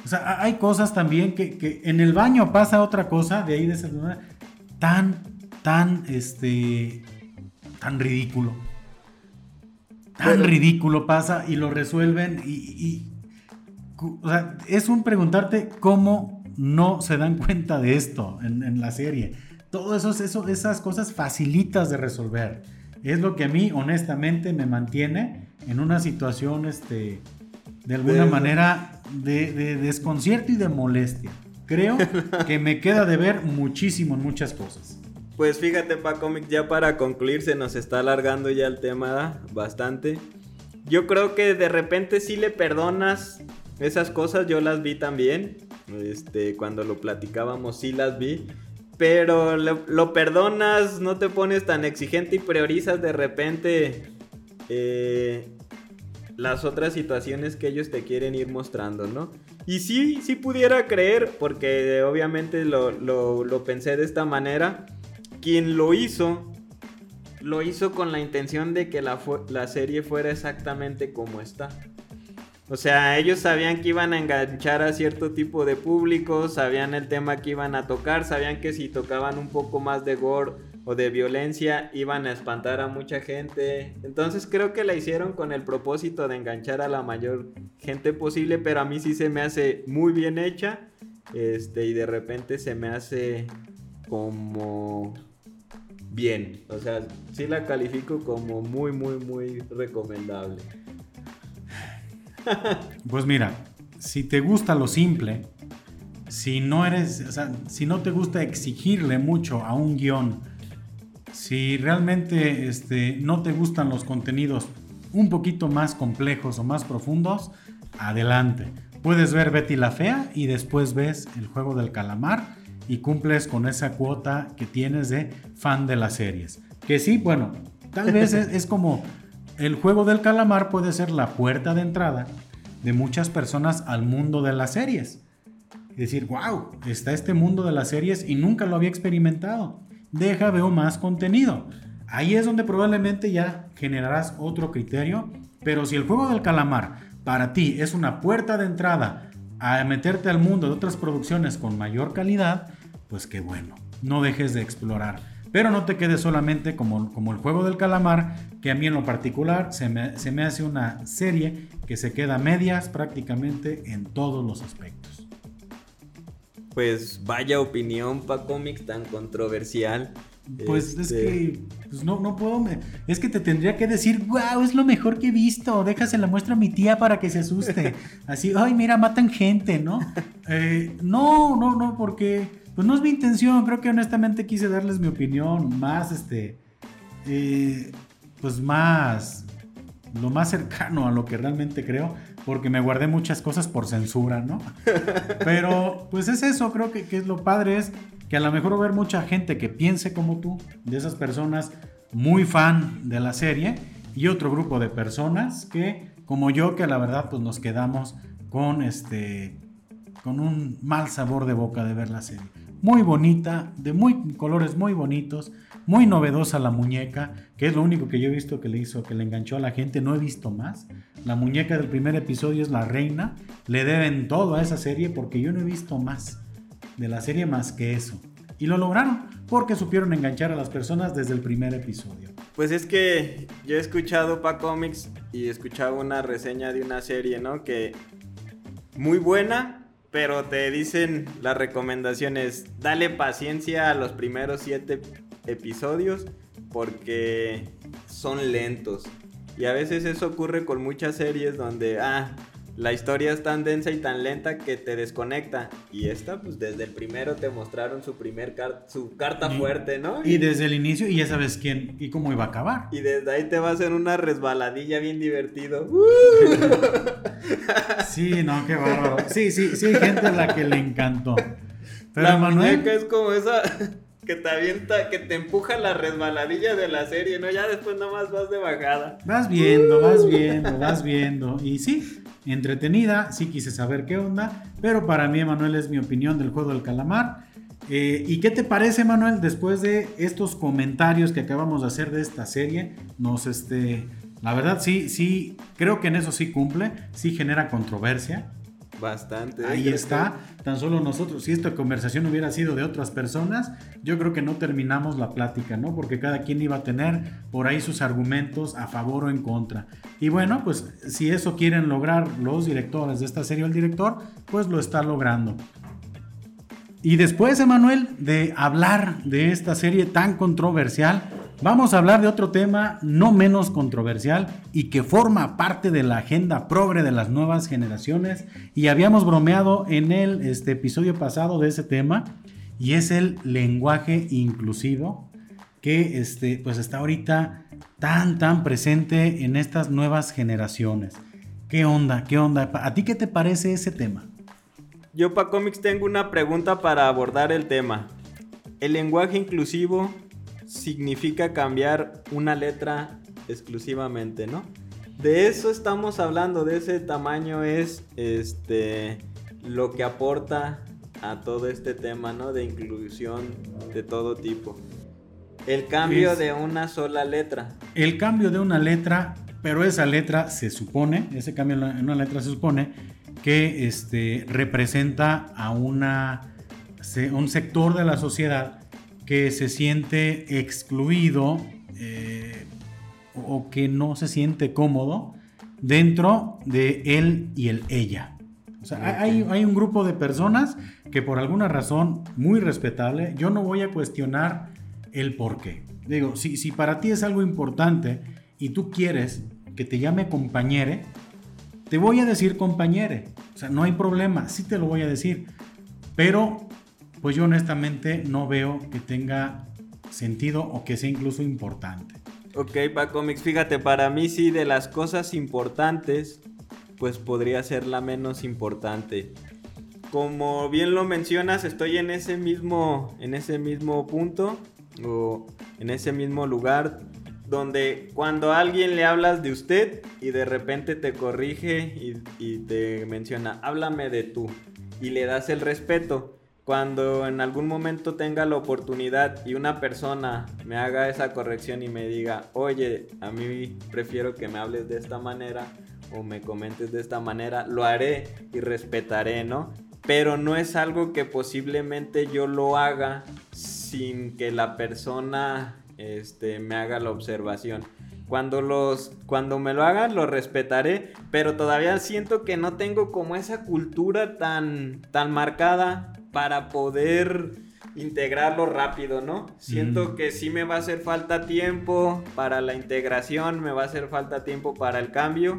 S1: O sea, hay cosas también que, que en el baño pasa otra cosa de ahí de esa manera. Tan, tan, este tan ridículo. Tan ridículo pasa y lo resuelven y, o sea, es un preguntarte cómo no se dan cuenta de esto en, la serie. Todo eso, eso, esas cosas facilitas de resolver. Es lo que a mí, honestamente, me mantiene en una situación, este, de alguna manera, de, de desconcierto y de molestia. Creo que me queda de ver muchísimo en muchas cosas.
S2: Pues fíjate, pa Comic, ya para concluir, se nos está alargando ya el tema bastante. Yo creo que de repente sí le perdonas esas cosas, yo las vi también. Este, cuando lo platicábamos, sí las vi. Pero lo, perdonas, no te pones tan exigente y priorizas de repente eh, las otras situaciones que ellos te quieren ir mostrando, ¿no? Y sí, sí pudiera creer, porque obviamente lo, lo pensé de esta manera quien lo hizo, lo hizo con la intención de que la, la serie fuera exactamente como está. O sea, ellos sabían que iban a enganchar a cierto tipo de público, sabían el tema que iban a tocar, sabían que si tocaban un poco más de gore o de violencia iban a espantar a mucha gente. Entonces creo que la hicieron con el propósito de enganchar a la mayor gente posible, pero a mí sí se me hace muy bien hecha. Este, y de repente se me hace como bien. O sea, sí la califico como muy, muy, muy recomendable.
S1: Pues mira, si te gusta lo simple, si no eres, o sea, si no te gusta exigirle mucho a un guion, si realmente este, no te gustan los contenidos un poquito más complejos o más profundos, adelante. Puedes ver Betty la Fea y después ves el juego del calamar y cumples con esa cuota que tienes de fan de las series. Que sí, bueno, tal vez es, como el juego del calamar puede ser la puerta de entrada de muchas personas al mundo de las series. Y decir, wow, está este mundo de las series y nunca lo había experimentado. Deja, veo más contenido. Ahí es donde probablemente ya generarás otro criterio. Pero si el juego del calamar para ti es una puerta de entrada a meterte al mundo de otras producciones con mayor calidad, pues qué bueno, no dejes de explorar. Pero no te quedes solamente como, como el juego del calamar, que a mí en lo particular se me, se me hace una serie que se queda medias prácticamente en todos los aspectos.
S2: Pues vaya opinión para cómics tan controversial.
S1: Pues es este, que pues no, no puedo. es que te tendría que decir, wow, es lo mejor que he visto. Déjase la muestra a mi tía para que se asuste. Así, ay, mira, matan gente, ¿no? Eh, no, no, no, porque pues no es mi intención. Creo que honestamente quise darles mi opinión más, este, eh, pues más, lo más cercano a lo que realmente creo. Porque me guardé muchas cosas por censura, ¿no? Pero, pues es eso, creo que, que es lo padre, es que a lo mejor ver mucha gente que piense como tú, de esas personas muy fan de la serie, y otro grupo de personas que, como yo, que a la verdad pues nos quedamos con este con un mal sabor de boca de ver la serie. Muy bonita, de muy colores muy bonitos, muy novedosa la muñeca, que es lo único que yo he visto que le hizo, que le enganchó a la gente, no he visto más. La muñeca del primer episodio es la reina, le deben todo a esa serie porque yo no he visto más de la serie más que eso. Y lo lograron porque supieron enganchar a las personas desde el primer episodio.
S2: Pues es que yo he escuchado pa comics y escuchado una reseña de una serie, ¿no? Que muy buena, pero te dicen las recomendaciones, dale paciencia a los primeros siete episodios porque son lentos. Y a veces eso ocurre con muchas series donde, ah, la historia es tan densa y tan lenta que te desconecta. Y esta, pues desde el primero te mostraron su primer su carta fuerte, ¿no?
S1: Y, desde el inicio, y ya sabes quién y cómo iba a acabar.
S2: Y desde ahí te va a hacer una resbaladilla bien divertido.
S1: sí, no, qué bárbaro. Sí, sí, sí, hay gente a la que le encantó.
S2: Pero la Manuel... es como esa que te avienta, que te empuja la resbaladilla de la serie, ¿no? Ya después nomás vas de bajada.
S1: Vas viendo, vas viendo, vas viendo. Y sí, entretenida, sí quise saber qué onda, pero para mí, Manuel, es mi opinión del juego del calamar. Eh, ¿Y qué te parece, Manuel, después de estos comentarios que acabamos de hacer de esta serie? Nos, este, la verdad, sí, sí, creo que en eso sí cumple, sí genera controversia.
S2: Bastante.
S1: Ahí está. Tan solo nosotros, si esta conversación hubiera sido de otras personas, yo creo que no terminamos la plática, ¿no? Porque cada quien iba a tener por ahí sus argumentos a favor o en contra. Y bueno, pues si eso quieren lograr los directores de esta serie o el director, pues lo está logrando. Y después, Emanuel, de hablar de esta serie tan controversial, Vamos a hablar de otro tema no menos controversial y que forma parte de la agenda progre de las nuevas generaciones y habíamos bromeado en el este, episodio pasado de ese tema y es el lenguaje inclusivo que este, pues está ahorita tan tan presente en estas nuevas generaciones. ¿Qué onda? ¿Qué onda? ¿A ti qué te parece ese tema?
S2: Yo para Comics tengo una pregunta para abordar el tema. ¿El lenguaje inclusivo significa cambiar una letra exclusivamente, ¿no? De eso estamos hablando, de ese tamaño es este lo que aporta a todo este tema, ¿no? De inclusión de todo tipo. El cambio de una sola letra.
S1: El cambio de una letra, pero esa letra se supone, ese cambio en una letra se supone que este, representa a una, un sector de la sociedad que se siente excluido eh, o que no se siente cómodo dentro de él y el ella. O sea, hay, un grupo de personas que por alguna razón muy respetable, yo no voy a cuestionar el por qué. Digo, si, si para ti es algo importante y tú quieres que te llame compañere, te voy a decir compañere. O sea, no hay problema, sí te lo voy a decir. Pero pues yo honestamente no veo que tenga sentido o que sea incluso importante.
S2: Ok, pa cómics, fíjate, para mí sí, de las cosas importantes, pues podría ser la menos importante. Como bien lo mencionas, estoy en ese mismo, en ese mismo punto o en ese mismo lugar donde cuando a alguien le hablas de usted y de repente te corrige y, y te menciona, háblame de tú y le das el respeto cuando en algún momento tenga la oportunidad y una persona me haga esa corrección y me diga, oye, a mí prefiero que me hables de esta manera o me comentes de esta manera, lo haré y respetaré, ¿no? Pero no es algo que posiblemente yo lo haga sin que la persona este, me haga la observación. Cuando, los, cuando me lo hagan, lo respetaré, pero todavía siento que no tengo como esa cultura tan, tan marcada para poder integrarlo rápido, ¿no? Siento que sí me va a hacer falta tiempo para la integración, me va a hacer falta tiempo para el cambio.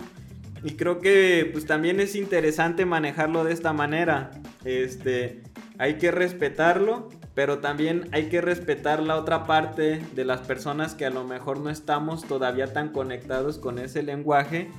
S2: Y creo que pues también es interesante manejarlo de esta manera. Este, hay que respetarlo, pero también hay que respetar la otra parte de las personas que a lo mejor no estamos todavía tan conectados con ese lenguaje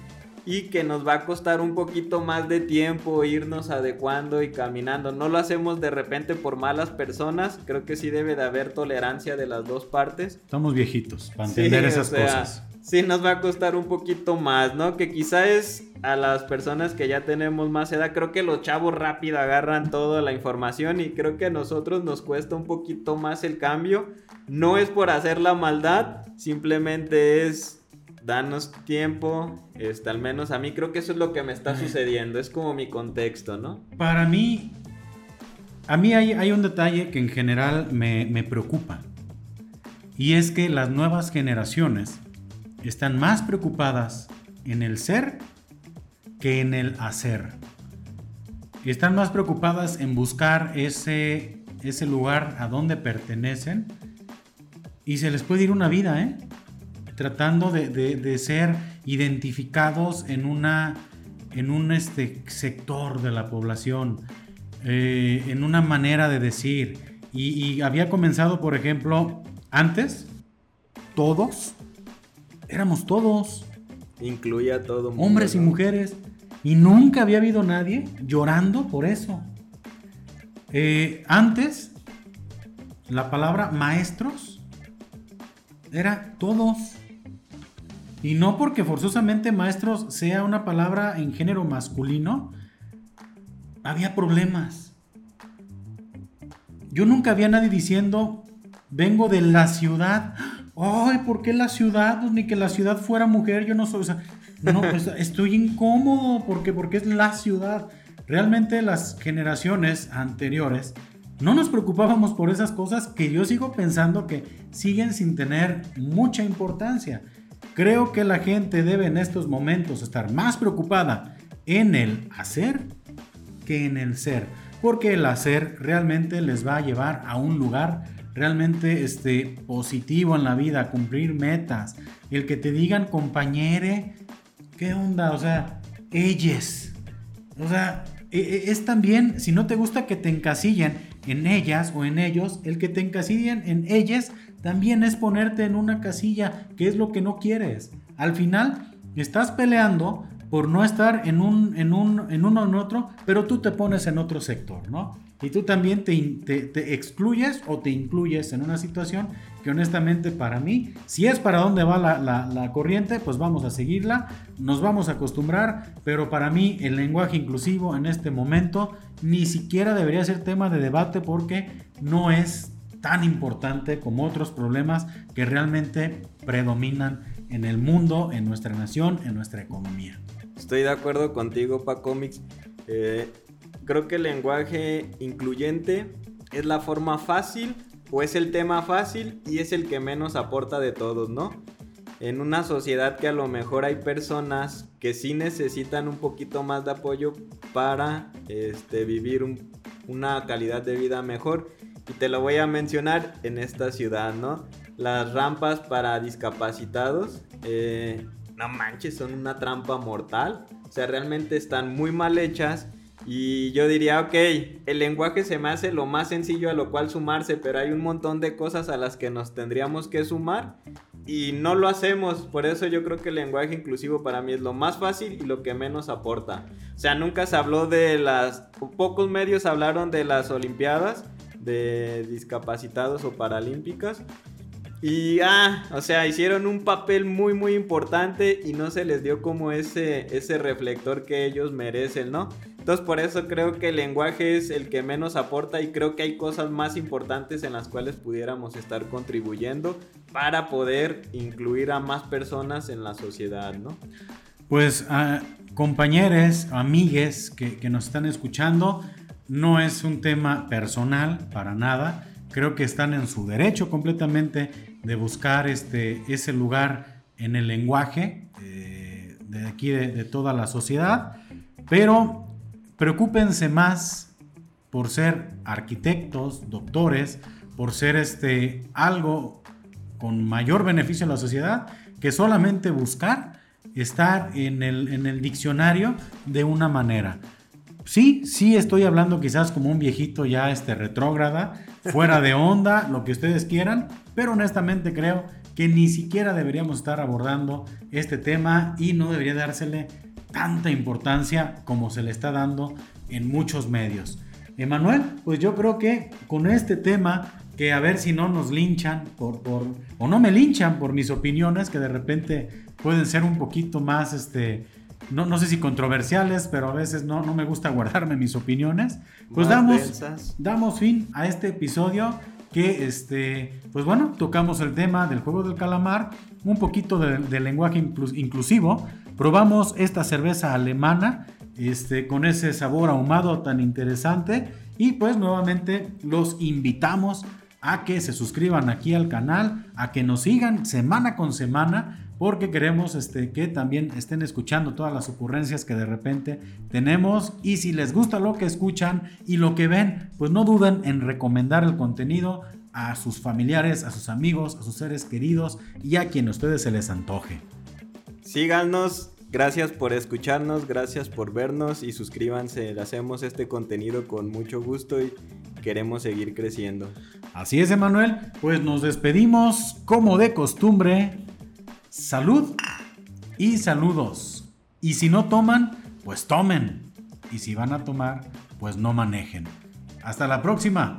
S2: y que nos va a costar un poquito más de tiempo irnos adecuando y caminando. No lo hacemos de repente por malas personas, creo que sí debe de haber tolerancia de las dos partes.
S1: Estamos viejitos para entender esas cosas.
S2: Sí, nos va a costar un poquito más, ¿no? Que quizá es a las personas que ya tenemos más edad, creo que los chavos rápido agarran toda la información y creo que a nosotros nos cuesta un poquito más el cambio. No es por hacer la maldad, simplemente es danos tiempo, este, al menos a mí creo que eso es lo que me está sucediendo, es como mi contexto, ¿no?
S1: Para mí, a mí hay, un detalle que en general me, me preocupa, y es que las nuevas generaciones están más preocupadas en el ser que en el hacer. Están más preocupadas en buscar ese, ese lugar a donde pertenecen y se les puede ir una vida, ¿eh? Tratando de, ser identificados en una, en un este, sector de la población, eh, en una manera de decir. Y, había comenzado, por ejemplo, antes, todos, éramos todos.
S2: Incluía a todo
S1: mundo, Hombres y mujeres. Y nunca había habido nadie llorando por eso. Eh, antes, la palabra maestros era todos. Y no porque forzosamente maestros sea una palabra en género masculino, había problemas. Yo nunca había nadie diciendo, vengo de la ciudad. Ay, ¿por qué la ciudad? Pues ni que la ciudad fuera mujer, yo no soy. no, pues, estoy incómodo porque, porque es la ciudad. Realmente las generaciones anteriores no nos preocupábamos por esas cosas que yo sigo pensando que siguen sin tener mucha importancia. Creo que la gente debe en estos momentos estar más preocupada en el hacer que en el ser, porque el hacer realmente les va a llevar a un lugar realmente este, positivo en la vida, cumplir metas. El que te digan compañere, ¿qué onda? O sea, ellos. O sea, e, e, es también, si no te gusta que te encasillen en ellas o en ellos, el que te encasillen en ellas también es ponerte en una casilla, que es lo que no quieres. Al final, estás peleando por no estar en, un, en, un, en uno en otro, pero tú te pones en otro sector, ¿no? Y tú también te, excluyes o te incluyes en una situación que honestamente para mí, si es para dónde va la, la, corriente, pues vamos a seguirla, nos vamos a acostumbrar, pero para mí el lenguaje inclusivo en este momento ni siquiera debería ser tema de debate porque no es tan importante como otros problemas que realmente predominan en el mundo, en nuestra nación, en nuestra economía.
S2: Estoy de acuerdo contigo, Pa Comics. Eh, creo que el lenguaje incluyente es la forma fácil o es el tema fácil y es el que menos aporta de todos, ¿no? En una sociedad que a lo mejor hay personas que sí necesitan un poquito más de apoyo para este, vivir una calidad de vida mejor. Y te lo voy a mencionar en esta ciudad, ¿no? Las rampas para discapacitados. Eh, no manches, son una trampa mortal. O sea, realmente están muy mal hechas. Y yo diría, ok, el lenguaje se me hace lo más sencillo a lo cual sumarse, pero hay un montón de cosas a las que nos tendríamos que sumar y no lo hacemos. Por eso yo creo que el lenguaje inclusivo para mí es lo más fácil y lo que menos aporta. O sea, nunca se habló de las... Pocos medios hablaron de las Olimpiadas de discapacitados o paralímpicas. Y, ah, o sea, hicieron un papel muy, muy importante y no se les dio como ese, ese reflector que ellos merecen, ¿no? Entonces, por eso creo que el lenguaje es el que menos aporta y creo que hay cosas más importantes en las cuales pudiéramos estar contribuyendo para poder incluir a más personas en la sociedad, ¿no?
S1: Pues, ah, compañeros, amigues que, que nos están escuchando, no es un tema personal para nada. Creo que están en su derecho completamente de buscar este, ese lugar en el lenguaje eh, de aquí de, toda la sociedad, pero preocúpense más por ser arquitectos, doctores, por ser este, algo con mayor beneficio a la sociedad que solamente buscar estar en el, en el diccionario de una manera. Sí, sí estoy hablando quizás como un viejito ya este retrógrada, fuera de onda, lo que ustedes quieran, pero honestamente creo que ni siquiera deberíamos estar abordando este tema y no debería dársele tanta importancia como se le está dando en muchos medios. Emanuel, pues yo creo que con este tema, que a ver si no nos linchan por, por, o no me linchan por mis opiniones, que de repente pueden ser un poquito más, este, no, no sé si controversiales, pero a veces no, no me gusta guardarme mis opiniones, pues damos, damos fin a este episodio que, este, pues bueno, tocamos el tema del juego del calamar, un poquito de, lenguaje inclusivo, probamos esta cerveza alemana, este, con ese sabor ahumado tan interesante, y pues nuevamente los invitamos a que se suscriban aquí al canal, a que nos sigan semana con semana, porque queremos este, que también estén escuchando todas las ocurrencias que de repente tenemos y si les gusta lo que escuchan y lo que ven, pues no duden en recomendar el contenido a sus familiares, a sus amigos, a sus seres queridos y a quien a ustedes se les antoje.
S2: Síganos Gracias por escucharnos, gracias por vernos y suscríbanse. Hacemos este contenido con mucho gusto y queremos seguir creciendo.
S1: Así es, Emanuel. Pues nos despedimos como de costumbre. Salud y saludos. Y si no toman, pues tomen. Y si van a tomar, pues no manejen. Hasta la próxima.